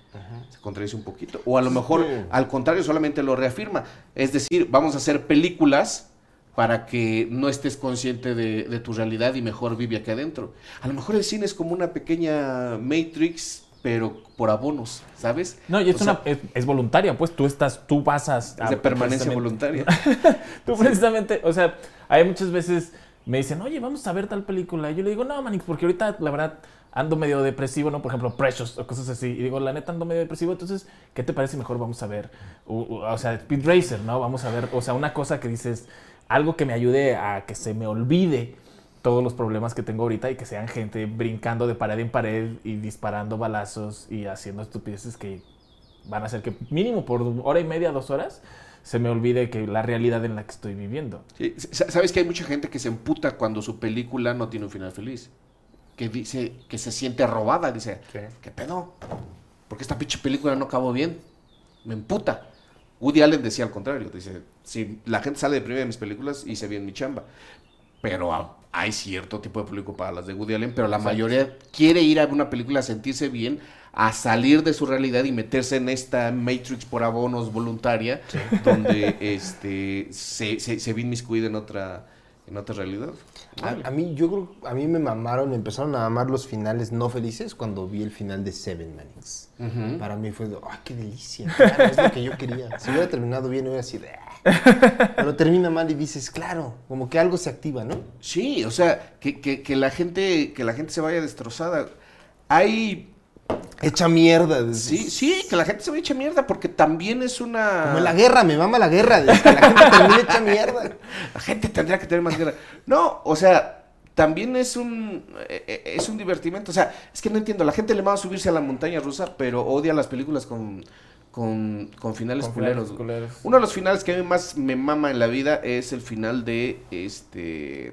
se contradice un poquito. O a lo mejor, al contrario, solamente lo reafirma. Es decir, vamos a hacer películas para que no estés consciente de, de tu realidad y mejor vive aquí adentro. A lo mejor el cine es como una pequeña Matrix, pero por abonos, ¿sabes? No, y es, O una, sea, es, es voluntaria, pues tú estás, tú vas a... es de permanencia voluntaria. Tú precisamente, o sea, hay muchas veces me dicen, oye, vamos a ver tal película. Y yo le digo, no, Manix, porque ahorita, la verdad, ando medio depresivo, ¿no? Por ejemplo, Precious o cosas así. Y digo, la neta, ando medio depresivo. Entonces, ¿qué te parece mejor? Vamos a ver, o sea, Speed Racer, ¿no? Vamos a ver, o sea, una cosa que dices, algo que me ayude a que se me olvide todos los problemas que tengo ahorita y que sean gente brincando de pared en pared y disparando balazos y haciendo estupideces que van a hacer que mínimo por hora y media, dos horas, se me olvide que la realidad en la que estoy viviendo. Sí, Sabes que hay mucha gente que se emputa cuando su película no tiene un final feliz. Que dice que se siente robada. Dice, Sí. ¿qué pedo? Porque esta pinche película no acabó bien. Me emputa. Woody Allen decía al contrario. Dice, si la gente sale de de mis películas, hice bien mi chamba. Pero hay cierto tipo de público para las de Woody Allen, pero la mayoría quiere ir a una película a sentirse bien, a salir de su realidad y meterse en esta Matrix por abonos voluntaria, donde este se, se, se ve inmiscuido en otra, en otra realidad. A, a mí, yo creo, a mí me mamaron, me empezaron a mamar los finales no felices cuando vi el final de Seven Manix. Para mí fue de, ¡ay, qué delicia! Claro, es lo que yo quería. Si hubiera terminado bien, hubiera sido "Ah". Pero termina mal y dices, claro, como que algo se activa, ¿no? Sí, o sea, que, que, que la gente, que la gente se vaya destrozada. Hay Hecha mierda. de- Sí, sí, que la gente se vaya hecha mierda, porque también es una. Como en la guerra, me mama la guerra. de que la gente termina hecha mierda. La gente tendría que tener más guerra. No, o sea, también es un eh, eh, es un divertimento. O sea, es que no entiendo. La gente le va a subirse a la montaña rusa, pero odia las películas con, con, con finales Con culeros. finales culeros. Uno de los finales que a mí más me mama en la vida es el final de este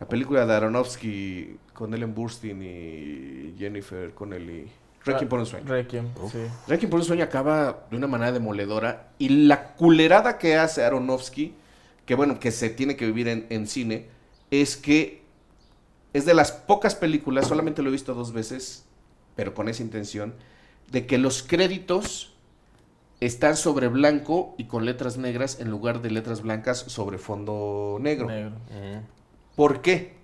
la película de Aronofsky con Ellen Burstyn y Jennifer Connelly. Requiem por un sueño. Requiem, sí. Requiem por un sueño acaba de una manera demoledora y la culerada que hace Aronofsky, que bueno, que se tiene que vivir en, en cine, es que es de las pocas películas, solamente lo he visto dos veces, pero con esa intención, de que los créditos están sobre blanco y con letras negras en lugar de letras blancas sobre fondo negro. Negro. ¿Por qué?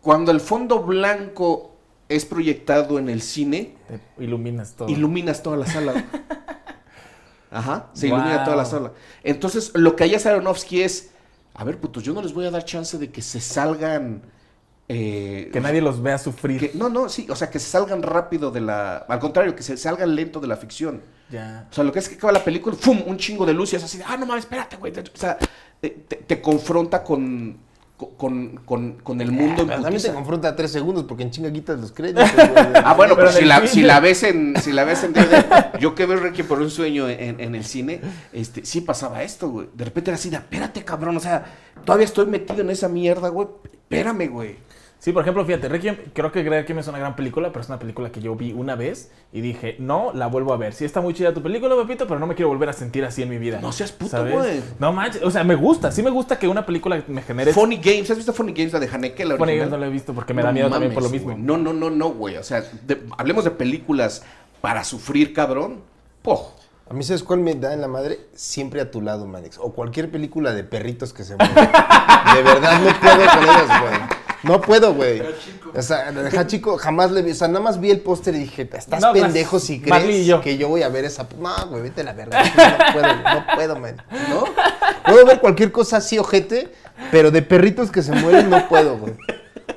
Cuando el fondo blanco es proyectado en el cine, Te iluminas todo. iluminas toda la sala. Ajá, se Wow. ilumina toda la sala. Entonces, lo que hace Aronofsky es, a ver, putos, yo no les voy a dar chance de que se salgan... eh, que nadie los vea sufrir. que- no, no, sí, o sea, que se salgan rápido de la... Al contrario, que se salgan lento de la ficción. Ya. O sea, lo que es que acaba la película, ¡fum! Un chingo de luz y es así de, ah, no mames, espérate, güey. O sea, te, te- te confronta con, con, con, con el mundo en Pero también te putiza. confronta a tres segundos porque en chinga quitas los créditos. güey. Ah, bueno, pero, Pero en si, la, si la ves en, si la ves en DVD, yo que veo Requiem por un sueño en, en el cine, este, sí pasaba esto, güey. De repente era así de, espérate, cabrón, o sea, todavía estoy metido en esa mierda, güey. Espérame, güey. Sí, por ejemplo, fíjate, Requiem, creo que Requiem es una gran película, pero es una película que yo vi una vez y dije, no, la vuelvo a ver. Sí está muy chida tu película, Pepito, pero no me quiero volver a sentir así en mi vida. No seas puto, güey. No manches, o sea, me gusta, sí me gusta que una película me genere... Funny Games, ¿has visto Funny Games, la de Haneke, la Funny? Games no la he visto porque me da No miedo también por lo mames, mismo. güey. No, no, no, no, güey. O sea, de- hablemos de películas para sufrir, cabrón. Poh. A mí, ¿sabes cuál me da en la madre? Siempre a tu lado, Manix. O cualquier película de perritos que se mueven. de verdad, no puedo con ellas, güey. No puedo, güey. O sea, deja chico, jamás le vi. O sea, nada más vi el póster y dije, estás No, pendejo si crees yo. que yo voy a ver esa. No, güey, vete la verga. No puedo, no puedo, man. ¿No? Puedo ver cualquier cosa así, ojete, pero de perritos que se mueren no puedo, güey.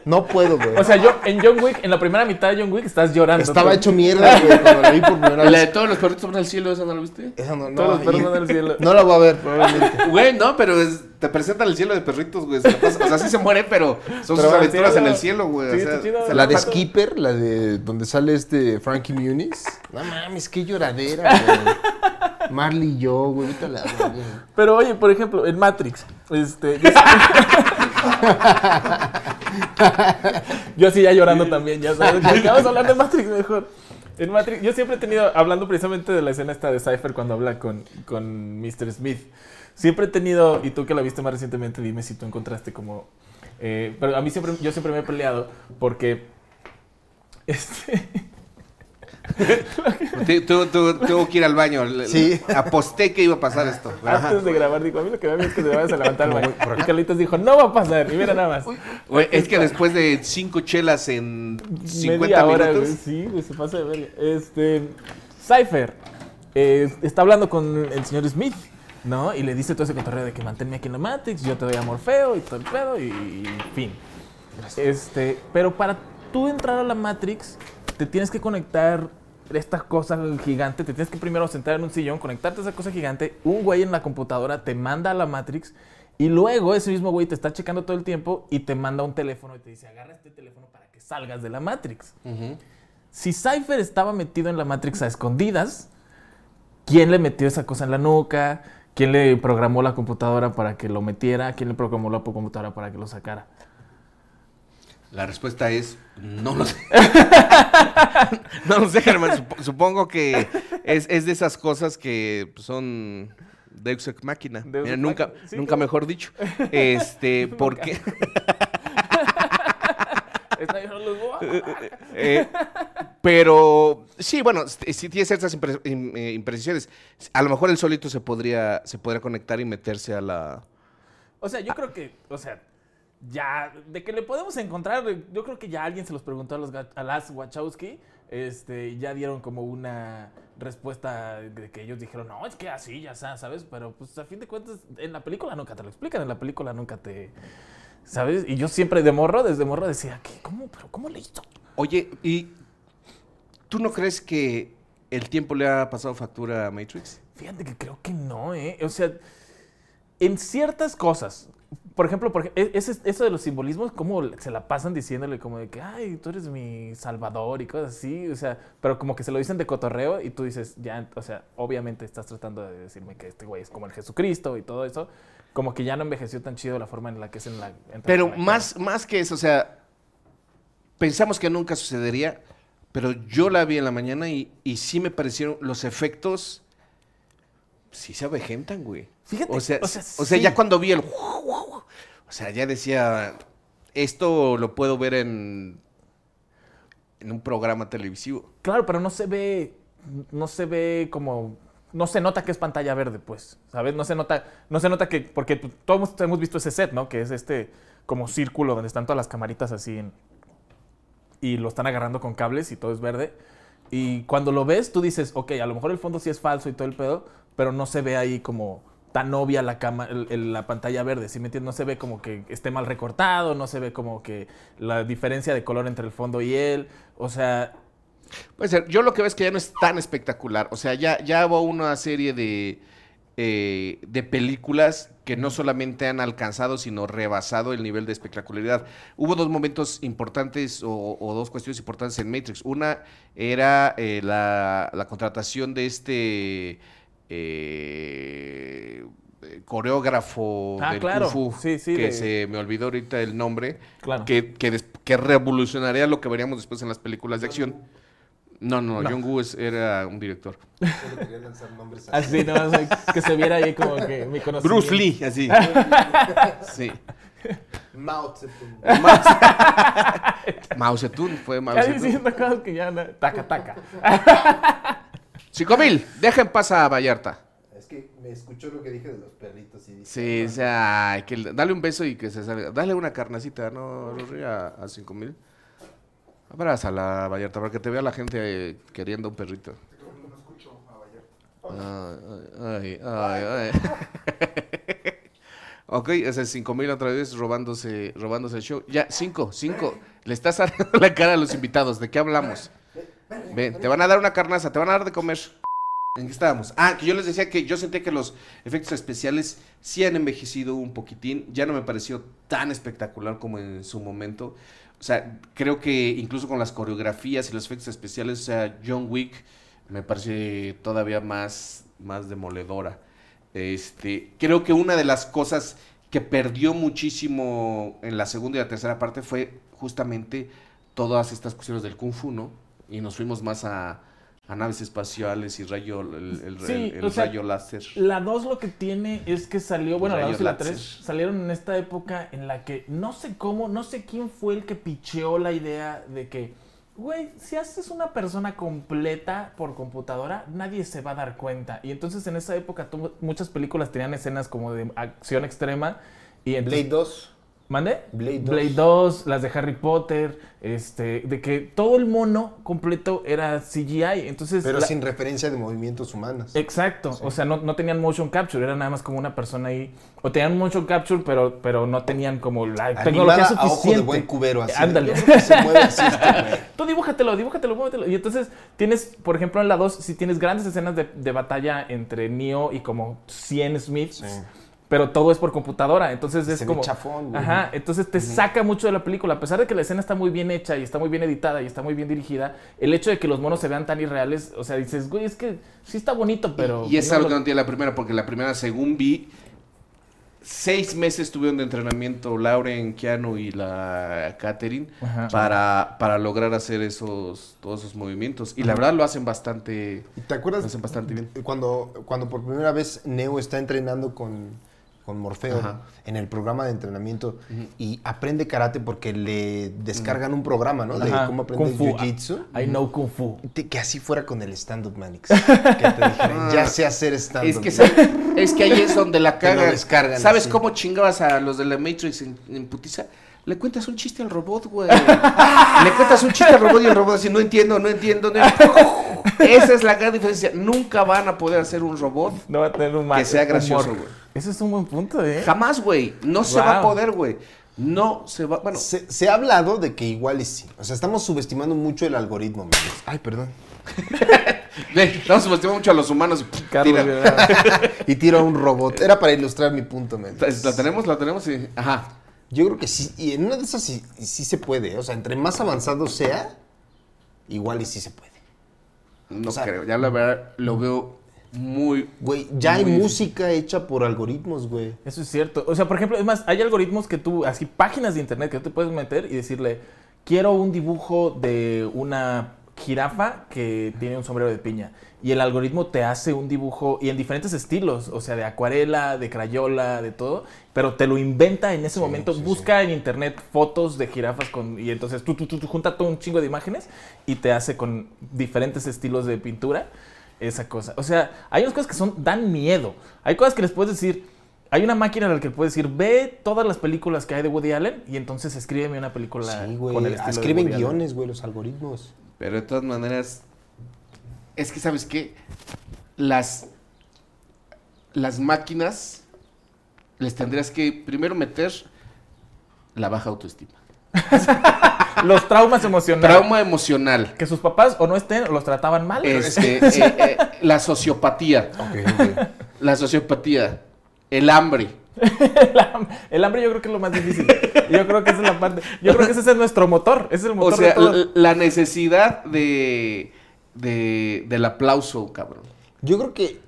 No puedo, güey. O sea, yo en John Wick, en la primera mitad de John Wick, estás llorando. Estaba tú. hecho mierda, güey, cuando la vi por primera La de vez. todos los perritos van al cielo, ¿esa no la viste? Eso no, no, Todos los perros van al cielo. No la voy a ver, probablemente. Güey, no, pero es- te presentan el cielo de perritos, güey. Se la pasa- O sea, sí se muere, pero son Pero sus aventuras cielo. en el cielo, güey. Sí, o sea, está chido. se La de Skipper, la de donde sale este Frankie Muniz. No mames, qué lloradera, güey. Marley y yo, güey, ahorita la güey. Pero oye, por ejemplo, en Matrix, este, yo, yo así ya llorando también, ya sabes. Vamos a hablar de Matrix mejor. En Matrix, yo siempre he tenido, hablando precisamente de la escena esta de Cypher cuando habla con, con Mr. Smith, siempre he tenido, y tú que la viste más recientemente, dime si tú encontraste como... eh, pero a mí siempre, yo siempre me he peleado porque... Este, Tu- Tengo que ir al baño. Le- Sí. Aposté que iba a pasar esto. Ajá. antes de grabar, dijo, a mí lo que me da miedo es que te vayas a levantar al baño. Y Carlitos dijo, no va a pasar. Y mira nada más. Es que después de cinco chelas en 50 Media hora, minutos. güey. Sí, güey, se pasa de verga. Este. Cypher eh, está hablando con el señor Smith, ¿no? Y le dice todo ese cotorreo de que manténme aquí en la Matrix, yo te doy a Morfeo y todo el pedo, y, y fin. Este, pero para tú entrar a la Matrix, te tienes que conectar esta cosa gigante, te tienes que primero sentar en un sillón, conectarte a esa cosa gigante, un güey en la computadora te manda a la Matrix y luego ese mismo güey te está checando todo el tiempo y te manda un teléfono y te dice, agarra este teléfono para que salgas de la Matrix. Si Cypher estaba metido en la Matrix a escondidas, quién le metió esa cosa en la nuca, quién le programó la computadora para que lo metiera, quién le programó la computadora para que lo sacara. La respuesta es no lo sé. no lo sé, Germán. Sup- supongo que es, es de esas cosas que son Deus ex máquina. Deus Mira, nunca, sí, nunca claro. mejor dicho. Este, porque voy a- Eh, pero sí, bueno, sí tiene ciertas impre- eh, imprecisiones. A lo mejor él solito se podría, se podría conectar y meterse a la. O sea, yo creo que, o sea, ya, de que le podemos encontrar, yo creo que ya alguien se los preguntó a, los, a las Wachowski, este, ya dieron como una respuesta de que ellos dijeron, no, es que así, ya ¿sabes? Pero pues a fin de cuentas, en la película nunca te lo explican, en la película nunca te, ¿sabes? Y yo siempre de morro, desde morro decía, ¿qué? ¿Cómo? ¿Pero cómo le hizo? Oye, ¿y tú no crees que el tiempo le ha pasado factura a Matrix? Fíjate que creo que no, ¿eh? O sea, en ciertas cosas, por ejemplo, por e- ese- eso de los simbolismos, como se la pasan diciéndole como de que, ay, tú eres mi salvador y cosas así, o sea, pero como que se lo dicen de cotorreo y tú dices, ya, o sea, obviamente estás tratando de decirme que este güey es como el Jesucristo y todo eso, como que ya no envejeció tan chido la forma en la que es en la... Pero la más, más que eso, o sea, pensamos que nunca sucedería, pero yo la vi en la mañana y, y sí me parecieron los efectos. Sí se avejentan, güey. Fíjate, o sea, o sea, o sea, sí. ya cuando vi el. O sea, ya decía. Esto lo puedo ver en. En un programa televisivo. Claro, pero no se ve, no se ve como, no se nota que es pantalla verde, pues, ¿sabes? No se nota, no se nota que, porque todos hemos visto ese set, ¿no? Que es este como círculo donde están todas las camaritas así y lo están agarrando con cables y todo es verde. Y cuando lo ves, tú dices, ok, a lo mejor el fondo sí es falso y todo el pedo, pero no se ve ahí como tan obvia la, cama, el- la pantalla verde, ¿sí me entiendes? No se ve como que esté mal recortado, no se ve como que la diferencia de color entre el fondo y él, o sea, Puede ser. Yo lo que veo es que ya no es tan espectacular. O sea, ya, ya hubo una serie de, eh, de películas que no solamente han alcanzado, sino rebasado el nivel de espectacularidad. Hubo dos momentos importantes o, o dos cuestiones importantes en Matrix. Una era eh, la, la contratación de este eh, eh, coreógrafo Ah, del claro. Kung Fu, Sí, sí, que de- se me olvidó ahorita el nombre, Claro. que, que, des- que revolucionaría lo que veríamos después en las películas de acción. No, no, No. John Woo era un director. Solo quería lanzar nombres Así, no, o sea, que se viera ahí como que mi conocimiento. Bruce Lee, así. sí. Mao Zedong. Mao Zedong fue Mao Zedong. diciendo cosas que ya no. Taca, taca. Cinco mil, dejen pasar a Vallarta. Es que me escuchó lo que dije de los perritos y dije, Sí, o sea, ay, que le- dale un beso y que se salga. Dale una carnacita, ¿no, Rorri? A, a cinco mil. Abrázala, Vallarta, para que te vea la gente eh, queriendo un perrito. Ay, ay, ay, ay. ok, ese es 5 mil otra vez robándose, robándose el show. Ya, 5, 5. Le estás arreglando la cara a los invitados. ¿De qué hablamos? Ven, te van a dar una carnaza, te van a dar de comer. ¿En qué estábamos? Ah, que yo les decía que yo sentía que los efectos especiales sí han envejecido un poquitín. Ya no me pareció tan espectacular como en su momento. O sea, creo que incluso con las coreografías y los efectos especiales, o sea, John Wick me parece todavía más, más demoledora. Este, creo que una de las cosas que perdió muchísimo en la segunda y la tercera parte fue justamente todas estas cuestiones del kung fu, ¿no? Y nos fuimos más a, a naves espaciales y rayo, el, el- Sí, el- el o sea, rayo láser. La 2 lo que tiene es que salió, bueno, la Rayo 2 y la láser. 3 salieron en esta época en la que no sé cómo, no sé quién fue el que picheó la idea de que, güey, si haces una persona completa por computadora, nadie se va a dar cuenta. Y entonces en esa época muchas películas tenían escenas como de acción extrema y entonces, Blade 2. ¿Mande? Blade 2. Blade 2, las de Harry Potter, este, de que todo el mono completo era CGI. Entonces, Pero la- sin referencia de movimientos humanos. Exacto, o sea, no, no tenían motion capture, era nada más como una persona ahí. O tenían motion capture, pero, pero no tenían como la tecnología Animada suficiente. a ojo de buen cubero, así. Ándale. Se mueve así este. Tú dibújatelo, dibújatelo, muévetelo. Y entonces tienes, por ejemplo, en la 2, si tienes grandes escenas de, de batalla entre Neo y como 100 Smiths. Sí. Pero todo es por computadora. Entonces es Se ve como. chafón, güey. Ajá, entonces te saca mucho de la película. A pesar de que la escena está muy bien hecha y está muy bien editada y está muy bien dirigida, el hecho de que los monos se vean tan irreales, o sea, dices, güey, es que sí está bonito, pero. y es algo que no tiene la primera, porque la primera, según vi, seis meses tuvieron de entrenamiento Lauren, Keanu y la Catherine Ajá. para, para lograr hacer esos, todos esos movimientos. Y la verdad lo hacen bastante, ¿Te acuerdas lo hacen bastante bien. cuando, cuando por primera vez Neo está entrenando con, con Morfeo Ajá. en el programa de entrenamiento y aprende karate porque le descargan un programa, ¿no? De Ajá, cómo Fu. jiu-jitsu. I know Kung Fu. Que así fuera con el stand-up, Manix. Que te dijeran, ya sé hacer stand-up. Es que, sabe- es que ahí es donde la cagan. descargan ¿Sabes así. cómo chingabas a los de la Matrix en, en putiza? Le cuentas un chiste al robot, güey. Le cuentas un chiste al robot y el robot así, no entiendo, no entiendo. no entiendo". Esa es la gran diferencia. Nunca van a poder hacer un robot No va a tener un mal que sea gracioso, güey. Ese es un buen punto, ¿eh? Jamás, güey. No se va a poder, güey. No se va. Bueno, Se, se ha hablado de que igual y sí. O sea, estamos subestimando mucho el algoritmo, Manix. Ay, perdón. estamos subestimando mucho a los humanos. y Carlos, tira. ¿verdad? Y tiro a un robot. Era para ilustrar mi punto, Manix. La tenemos, la tenemos y. Ajá. Yo creo que sí, y en una de esas sí, sí se puede. O sea, entre más avanzado sea, igual y sí se puede. No O sea- creo. Ya la verdad lo veo muy. Güey, ya hay difícil. música hecha por algoritmos, güey. Eso es cierto. O sea, por ejemplo, es más, hay algoritmos que tú, así páginas de internet que tú te puedes meter y decirle, quiero un dibujo de una jirafa que tiene un sombrero de piña. Y el algoritmo te hace un dibujo y en diferentes estilos, o sea, de acuarela, de crayola, de todo, pero te lo inventa en ese momento. sí, Busca en internet fotos de jirafas con y entonces tú, tú, tú, tú junta todo un chingo de imágenes y te hace con diferentes estilos de pintura esa cosa. O sea, hay unas cosas que son dan miedo. Hay cosas que les puedes decir, hay una máquina en la que puedes decir, ve todas las películas que hay de Woody Allen y entonces escríbeme una película Sí, güey. con el estilo de Escriben Woody guiones, güey, los algoritmos. Pero de todas maneras, es que sabes qué, las las máquinas les tendrías que primero meter la baja autoestima, Los traumas emocionales. trauma emocional, Que sus papás o no estén o los trataban mal. este, eh, eh, la sociopatía, la sociopatía, el hambre. el, ham- el hambre yo creo que es lo más difícil. Yo creo que esa es la parte. Yo creo que ese es nuestro motor. Ese es el O motor sea, de todo. la, la necesidad de, de del aplauso, cabrón. Yo creo que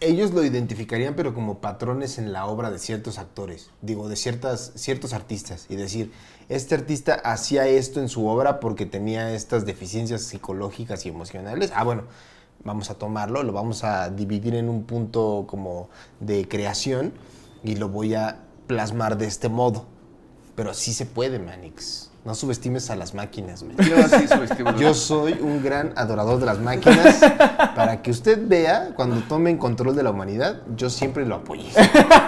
ellos lo identificarían, pero como patrones en la obra de ciertos actores, digo, de ciertas, ciertos artistas. Y decir, este artista hacía esto en su obra porque tenía estas deficiencias psicológicas y emocionales. Ah, bueno, vamos a tomarlo, lo vamos a dividir en un punto como de creación y lo voy a plasmar de este modo. Pero sí se puede, Manix. No subestimes a las máquinas, man. Yo sí subestimo. Yo soy un gran adorador de las máquinas. Para que usted vea, cuando tomen control de la humanidad, yo siempre lo apoyé.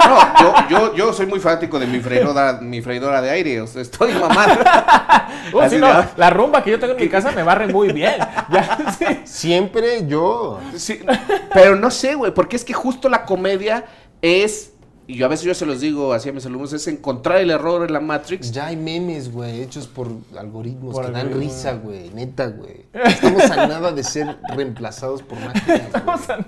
No, yo, yo, yo soy muy fanático de mi freidora, mi freidora de aire. O sea, estoy sí, de- no, la rumba que yo tengo en mi casa me barre muy bien. Ya, sí. Siempre yo. Sí, pero no sé, güey, porque es que justo la comedia es, y yo a veces yo se los digo así a mis alumnos, es encontrar el error en la Matrix. Ya hay memes, güey, hechos por algoritmos Por que dan risa, güey. Neta, güey. Estamos a nada de ser reemplazados por máquinas, güey.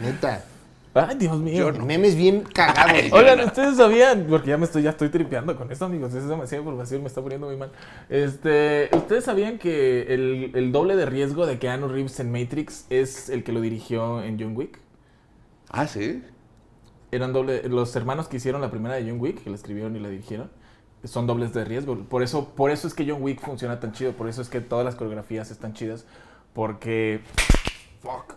Neta. Ay, Dios mío. Memes bien cagados. güey. Oigan, ustedes sabían, porque ya me estoy, ya estoy tripeando con esto, amigos, es demasiada información, me está poniendo muy mal. Este, ¿ustedes sabían que el, el doble de riesgo de Keanu Reeves en Matrix es el que lo dirigió en John Wick? Ah, sí. Eran doble, los hermanos que hicieron la primera de John Wick, que la escribieron y la dirigieron, son dobles de riesgo. Por eso, por eso es que John Wick funciona tan chido, por eso es que todas las coreografías están chidas, porque fuck.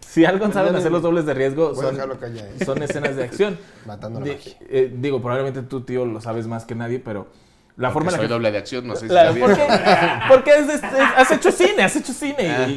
Si algo saben Perdón, hacer los dobles de riesgo son, ya, ¿eh? son escenas de acción. Matando la Di- magia. eh, digo, probablemente tú, tío, lo sabes más que nadie, pero la Porque forma en la que... doble de acción, no sé si la- sabías. porque porque es- es- es- has hecho cine, has hecho cine Ah. y,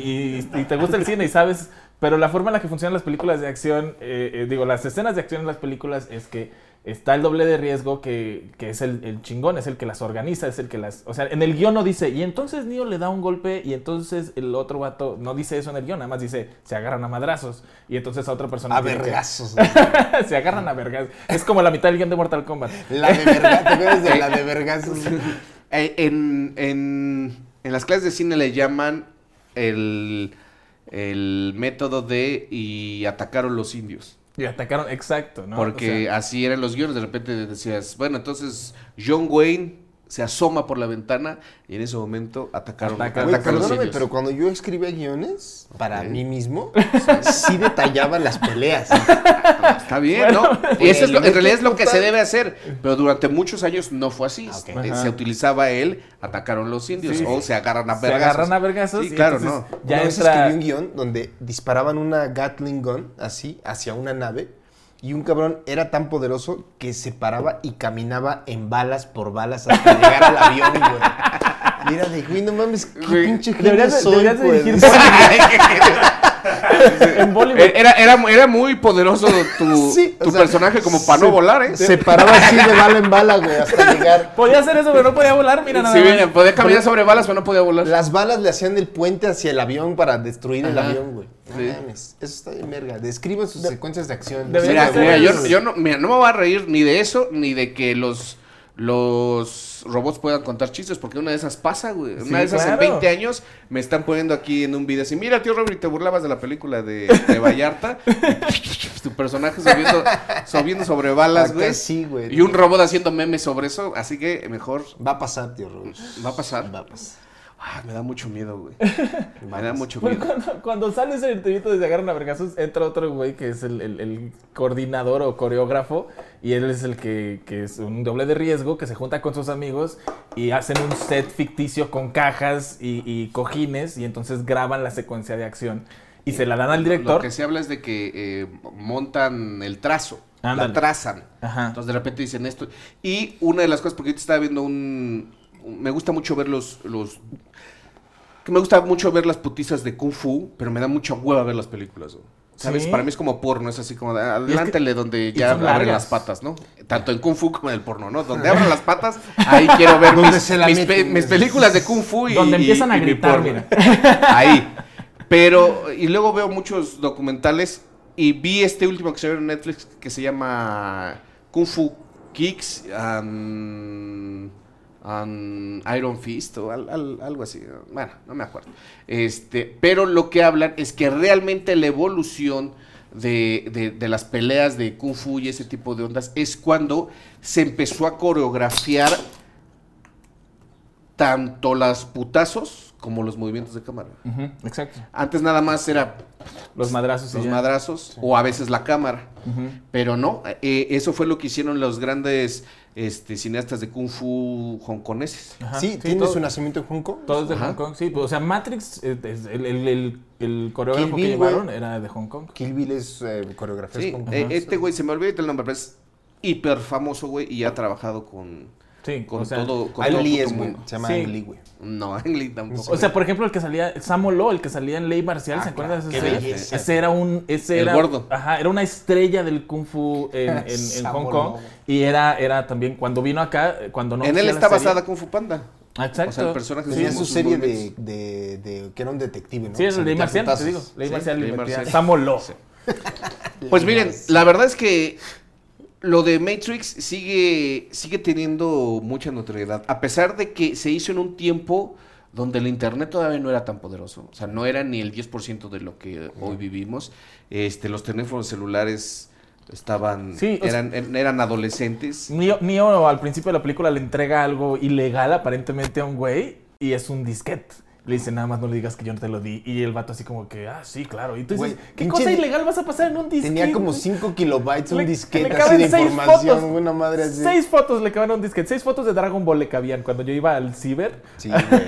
y- y te gusta el cine y sabes, pero la forma en la que funcionan las películas de acción, eh, eh, digo, las escenas de acción en las películas es que está el doble de riesgo que, que es el, el chingón, es el que las organiza, es el que las... O sea, en el guion no dice, y entonces Neo le da un golpe y entonces el otro vato no dice eso en el guion, nada más dice, se agarran a madrazos y entonces a otra persona... A que- vergazos. se agarran a vergas. Es como la mitad del guion de Mortal Kombat. La de vergazos. ¿Te acuerdas de la de vergazos? Eh, en, en, en las clases de cine le llaman el, el método de y atacaron los indios. Y atacaron, exacto, ¿no? Porque O sea, así eran los guiones. De repente decías, bueno, entonces John Wayne se asoma por la ventana y en ese momento atacaron, Ataca- Güey, atacan los perdóname, pero cuando yo escribía guiones para mí mismo, sí detallaba las peleas. Está bien, ¿no? Y eso es lo, en Pues, realidad es lo que se debe hacer. Pero durante muchos años no fue así. Ah. Eh. Se utilizaba él, atacaron los indios. Sí. O se agarran a se vergazos. agarran a vergazos. Sí, y claro, no. Ya Una vez entra. escribí un guion donde disparaban una Gatling gun, así, hacia una nave. Y un cabrón era tan poderoso que se paraba y caminaba en balas por balas hasta llegar al avión, güey. Y era de, güey, no mames, qué Güey, pinche deberías soy, deberías dirigir en Bollywood. Era, era, era muy poderoso tu, Sí, o tu sea, personaje como para no volar, ¿eh? Se paraba así de bala en bala, güey, hasta llegar. Podía hacer eso, pero no podía volar. Mira, nada Sí, más. mira, podía caminar sobre balas, pero no podía volar. Las balas le hacían del puente hacia el avión para destruir el avión, güey. No Sí. mames, eso está bien verga. Describan sus secuencias de acción. debería Mira, mira, yo, yo no, mira, no me voy a reír ni de eso, ni de que los, los robots puedan contar chistes, porque una de esas pasa, güey. Una de esas claro. en 20 años me están poniendo aquí en un video así, mira, tío Robert, te burlabas de la película de, de Vallarta. tu personaje subiendo, subiendo sobre balas, güey. sí, güey. Y un robot haciendo memes sobre eso, así que mejor Va a pasar, tío Robert. va a pasar. Va a pasar. Ah, me da mucho miedo, güey. Me da mucho miedo. cuando, cuando sale ese entrevista de se agarran a vergazos, entra otro güey que es el, el- el coordinador o coreógrafo y él es el que, que es un doble de riesgo que se junta con sus amigos y hacen un set ficticio con cajas y, y cojines y entonces graban la secuencia de acción y se la dan al Lo director. que se habla es de que eh, montan el trazo, Ándale. la trazan. Ajá. Entonces de repente dicen esto. Y una de las cosas, porque ahorita estaba viendo un... un- me gusta mucho ver los... los que me gusta mucho ver las putizas de Kung Fu, pero me da mucha hueva ver las películas. güey. ¿Sabes? Sí. Para mí es como porno, es así como, de, adelántale donde ya abren largas. las patas, ¿no? Tanto en Kung Fu como en el porno, ¿no? Donde abren las patas, ahí quiero ver mis, pe- películas de Kung Fu y Donde empiezan a gritar, porno. mira. Ahí. Pero, y luego veo muchos documentales y vi este último que se ve en Netflix que se llama Kung Fu Kicks and Iron Fist o al- al- algo así. Bueno, no me acuerdo. Este, pero lo que hablan es que realmente la evolución de, de- de las peleas de Kung Fu y ese tipo de ondas es cuando se empezó a coreografiar tanto las putazos como los movimientos de cámara. Exacto. Antes nada más era Los madrazos los ya. madrazos o a veces la cámara. Pero no, eh, eso fue lo que hicieron los grandes este, cineastas de Kung Fu hongkoneses. Ajá, sí, tiene su nacimiento en Hong Kong. Todo es de Ajá. Hong Kong, sí. O sea, Matrix, eh, el, el, el- el coreógrafo que llevaron era de Hong Kong. Kill Bill es eh, coreografía. Sí, es Hong Kong. eh, este güey se me olvidó el nombre, pero es hiper famoso, güey, y ha trabajado con, Sí, con o sea, todo, con todo Lee es, güey. mundo. Se llama Sí. Ang Lee, güey. No, Ang Lee tampoco. O sea, por ejemplo, el que salía, Samo Lo, el que salía en Ley Marcial, Ah, ¿se acuerdan de claro, ese? qué belleza. Ese era un, ese El era, gordo. Ajá, era una estrella del Kung Fu en, en- en Hong. Kong. Y era, era también, cuando vino acá, eh, cuando no en él está serie- basada Kung Fu Panda. Ah, Exacto. O sea, el personaje Tenía Sí, su serie de, de, de- que era un detective, ¿no? Sí, es Ley Marcial, te digo. Ley Sí, Marcial Ley le metía Marcial. Samo Lo. Sí. Pues miren, la verdad es que lo de Matrix sigue, sigue teniendo mucha notoriedad, a pesar de que se hizo en un tiempo donde el internet todavía no era tan poderoso, o sea, no era ni el 10% de lo que hoy vivimos. Este, los teléfonos celulares estaban Sí, eran, eran adolescentes. Neo, Neo al principio de la película le entrega algo ilegal aparentemente a un güey y es un disquete. Le dice, nada más no le digas que yo no te lo di. Y el vato así como que, ah, sí, claro. Y tú dices, Güey, ¿qué pinche cosa ilegal vas a pasar en un disquete? Tenía como güey? 5 kilobytes, un Le- disquete le así caben de seis información, fotos. una madre así. Seis fotos le caben a un disquete. Seis fotos de Dragon Ball le cabían cuando yo iba al ciber. Sí, güey.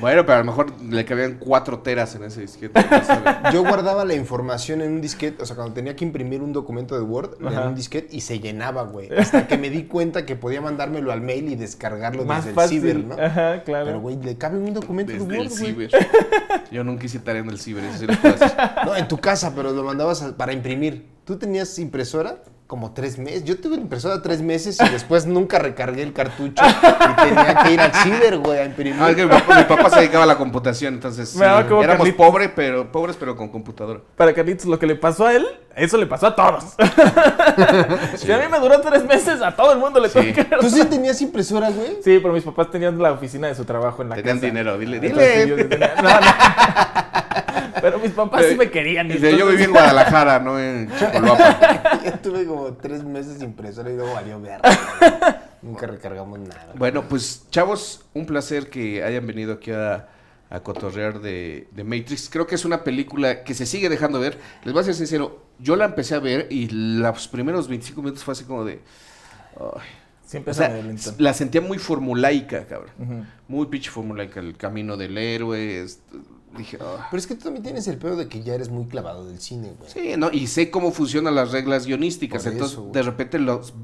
Bueno, pero a lo mejor le cabían cuatro teras en ese disquete. no sabe. Yo guardaba la información en un disquete, o sea, cuando tenía que imprimir un documento de Word, Ajá. daba un disquete y se llenaba, güey. Hasta que me di cuenta que podía mandármelo al mail y descargarlo Más desde el ciber, ¿no? Ajá, claro. Pero, güey, le cabe un documento de Desde el Word, güey. ciber. Yo nunca hice tarea en el ciber, eso sí lo puedo. No, en tu casa, pero lo mandabas a- para imprimir. ¿Tú tenías impresora? Como tres meses. Yo tuve impresora tres meses y después nunca recargué el cartucho y tenía que ir al ciber, güey, a imprimir. Ah, es que mi, papá, mi papá se dedicaba a la computación, entonces Me sí, como éramos Carlitos. pobres, pero pobres pero con computadora. Para Carlitos, lo que le pasó a él, eso le pasó a todos. Si a mí me duró tres meses, a todo el mundo le Sí. toca. ¿Tú sí tenías impresora, güey? Sí, pero mis papás tenían la oficina de su trabajo en la Tenían casa. dinero, dile, Entonces, dile. yo tenía- no, no. Pero mis papás sí me querían. y Dice, yo entonces- viví en Guadalajara, no en Chicoloapa. Yo tuve como tres meses impresora y luego valió verga. Nunca recargamos nada. Bueno, pues chavos, un placer que hayan venido aquí a, a cotorrear de, de Matrix. Creo que es una película que se sigue dejando ver. Les voy a ser sincero, yo la empecé a ver y los primeros 25 minutos fue así como de... ay. Sí O sea, la sentía muy formulaica, cabrón. Muy pinche formulaica. El camino del héroe. es- dije, ah. Pero es que tú también tienes el pedo de que ya eres muy clavado del cine, güey. Sí, no, y sé cómo funcionan las reglas guionísticas. Por entonces, eso, de repente los,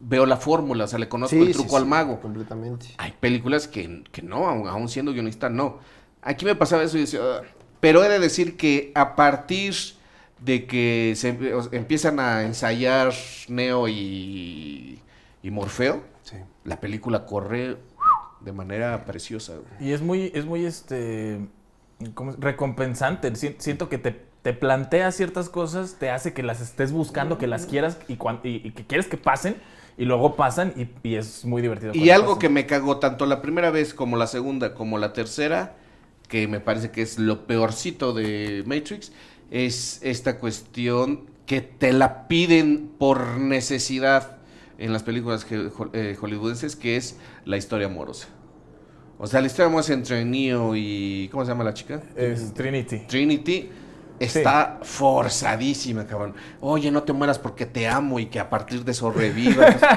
veo la fórmula, o sea, le conozco Sí, el truco sí, al mago. Completamente. Hay películas que, que no, aun, aun siendo guionista, no. Aquí me pasaba eso y decía, "Ah". pero he de decir que a partir de que se empiezan a ensayar Neo y, y Morfeo, Sí. la película corre de manera preciosa. güey. Y es muy, es muy este ¿cómo es? recompensante. Si- Siento que te, te plantea ciertas cosas, te hace que las estés buscando, que las quieras y, y- y que quieres que pasen, y luego pasan y, y es muy divertido. Y algo pasan. que me cagó tanto la primera vez como la segunda como la tercera, que me parece que es lo peorcito de Matrix, es esta cuestión que te la piden por necesidad en las películas que- eh, hollywoodenses, que es la historia amorosa. O sea, la historia amorosa entre Neo y... ¿Cómo se llama la chica? Es Trinity. Trinity está forzadísima, cabrón. Oye, no te mueras porque te amo y que a partir de eso reviva. Entonces,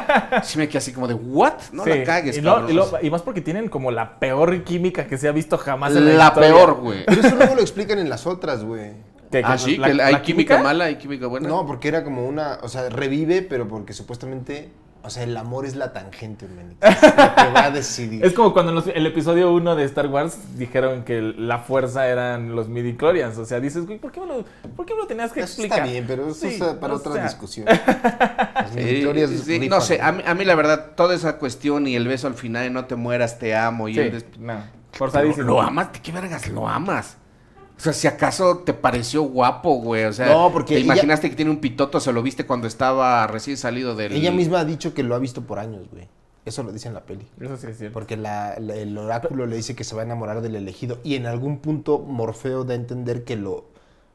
sí me quedé así como de, ¿what? No Sí, la cagues, y, no- cabrón. y lo- y más porque tienen como la peor química que se ha visto jamás en la, la historia. peor, güey. Pero eso luego lo explican en las otras, güey. ¿Qué- Ah, sí, la- que hay química mala, hay química buena. No, porque era como una, o sea, revive, pero porque supuestamente, o sea, el amor es la tangente. Lo que va a decidir. Es como cuando en los- el episodio 1 de Star Wars dijeron que la fuerza eran los midi-chlorians. O sea, dices, güey, ¿por qué me lo, por qué me lo tenías que Eso explicar? está bien, pero eso Sí, es para otra sea, discusión. Las Sí, midichlorians sí, no sé, a mí, a mí la verdad, toda esa cuestión y el beso al final, y no te mueras, te amo. Y Sí, el des- no, ¿Lo, forzadísimo. lo amas? ¿De qué vergas lo amas? O sea, si acaso te pareció guapo, güey. O sea, No, porque te ella- imaginaste que tiene un pitoto, se lo viste cuando estaba recién salido del. Ella misma ha dicho que lo ha visto por años, güey. Eso lo dice en la peli. Eso sí es cierto. Porque la- la- el oráculo le dice que se va a enamorar del elegido. Y en algún punto Morfeo da a entender que lo,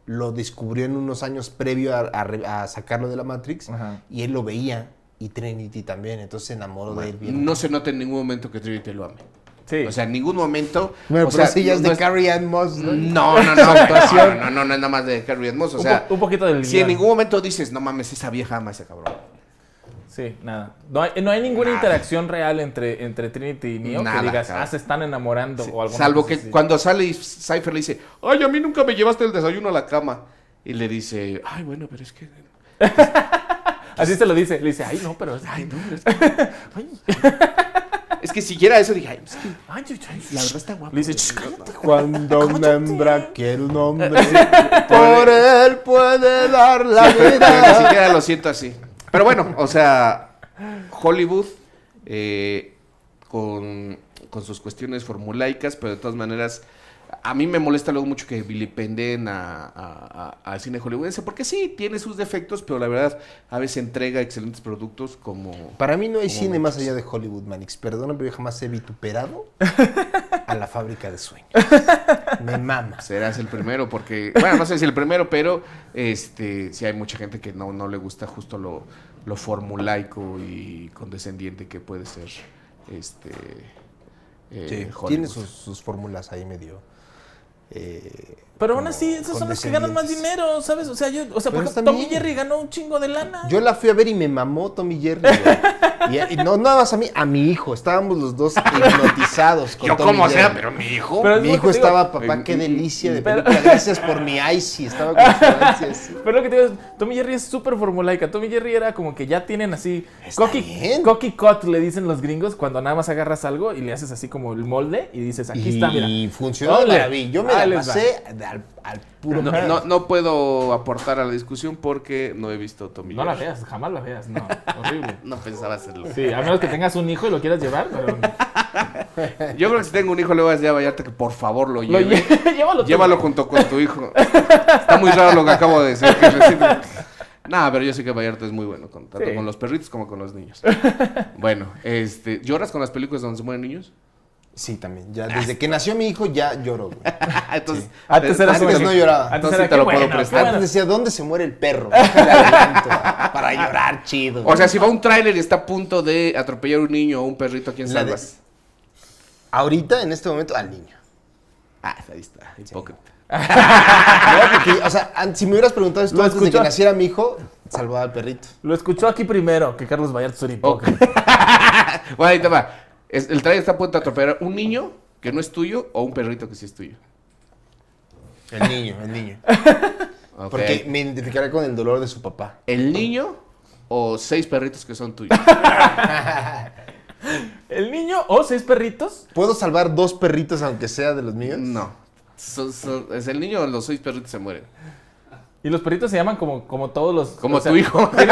lo descubrió en unos años previo a, a re- a sacarlo de la Matrix. Ajá. Y él lo veía. Y Trinity también. Entonces se enamoró de él bien. No se nota en ningún momento que Trinity lo ame. Sí. O sea, en ningún momento. Bueno, o pero sea, sí ya es no de Carrie Ann Moss, ¿no? No, no, no. No, no, no, es nada más de Carrie Ann Moss. O Un sea, po- un poquito del si en ningún momento dices, no mames, esa vieja ama a ese cabrón. Sí, nada. No hay, no hay ninguna Nada. interacción real entre, entre Trinity y Neo Nada, que digas, cabrón. ah, se están enamorando o algo Salvo que cuando sale y Cypher le dice, ay, a mí nunca me llevaste el desayuno a la cama. Y le dice, ay, bueno, pero es que. Así se lo dice. Le dice, ay, no, pero... Ay, no, pero es que. Es que siquiera eso dije, ay, es que Ay, ay, ay. la verdad está guapo. Le dice, "Shh, cállate, Cuando una hembra quiere un hombre, por él puede dar la Pero ni vida. siquiera lo siento así. Pero bueno, o sea, Hollywood eh, con, con sus cuestiones formulaicas, pero de todas maneras, a mí me molesta luego mucho que vilipenden a, a- a- al cine hollywoodense, porque sí, tiene sus defectos, pero la verdad, a veces entrega excelentes productos como... Para mí no hay cine más allá de Hollywood, Manix. Perdóname, pero yo jamás he vituperado a la fábrica de sueños. Me mama. Serás el primero, porque, bueno, no sé si el primero, pero este sí hay mucha gente que no, no le gusta justo lo, lo formulaico y condescendiente que puede ser este eh, Sí, Hollywood. tiene sus, sus fórmulas ahí medio. Eh, Pero aún así, esos son los que ganan más dinero, ¿sabes? O sea, yo, o sea, por ejemplo, Tommy. Jerry ganó un chingo de lana. Yo la fui a ver y me mamó Tommy Jerry. Y, y no nada más a mí, a mi hijo. Estábamos los dos hipnotizados con Yo Tommy como sea, pero mi hijo... Pero- Mi hijo digo. estaba, papá, qué delicia de pero- película. Gracias por mi icy. Estaba con así. Pero lo que te digo es, Tommy Jerry es súper formulaica. Tommy Jerry era como que ya tienen así. Cocky, cocky cut le dicen los gringos cuando nada más agarras algo y le haces así como el molde y dices, aquí está, mira. Y funcionó de maravilla. Yo me la les va. pasé al, al puro. No, no, no puedo aportar a la discusión porque no he visto Tommy No la veas, jamás la veas, no. Horrible. No pensaba hacerlo. Sí, a menos que tengas un hijo y lo quieras llevar, pero. Yo creo que si tengo un hijo le voy a decir a Vallarta que por favor lo Lo lleve. lle- Llévalo. Llévalo junto con tu hijo. Está muy raro lo que acabo de decir. Nah, pero yo sé que Vallarta es muy bueno, con, tanto Sí. con los perritos como con los niños. Bueno, este, ¿lloras con las películas donde se mueren niños? Sí, también. Ya, desde que nació mi hijo ya lloro, güey. Entonces, Antes era Antes no lloraba. Antes Entonces era te lo puedo prestar. bueno. Antes decía, ¿dónde se muere el perro? Adelanto, para llorar chido. o sea, si va un tráiler y está a punto de atropellar un niño o un perrito, ¿a quién de- salvas? ahorita, en este momento, al niño. Ah, ahí está, hipócrita. Porque, o sea, si me hubieras preguntado esto antes de que naciera mi hijo, salvaba al perrito. Lo escuchó aquí primero, que Carlos Vallarta es un Ok. hipócrita. bueno, ahí te va. Es- el tráiler está a punto de atropellar un niño que no es tuyo o un perrito que sí es tuyo. El niño, el niño. Porque me identificaré con el dolor de su papá. ¿El niño o seis perritos que son tuyos? ¿El niño o seis perritos? ¿Puedo salvar dos perritos aunque sea de los míos? No. Es el niño o los seis perritos se mueren. Y los perritos se llaman como, como todos los... Como o sea, tu hijo. o sea,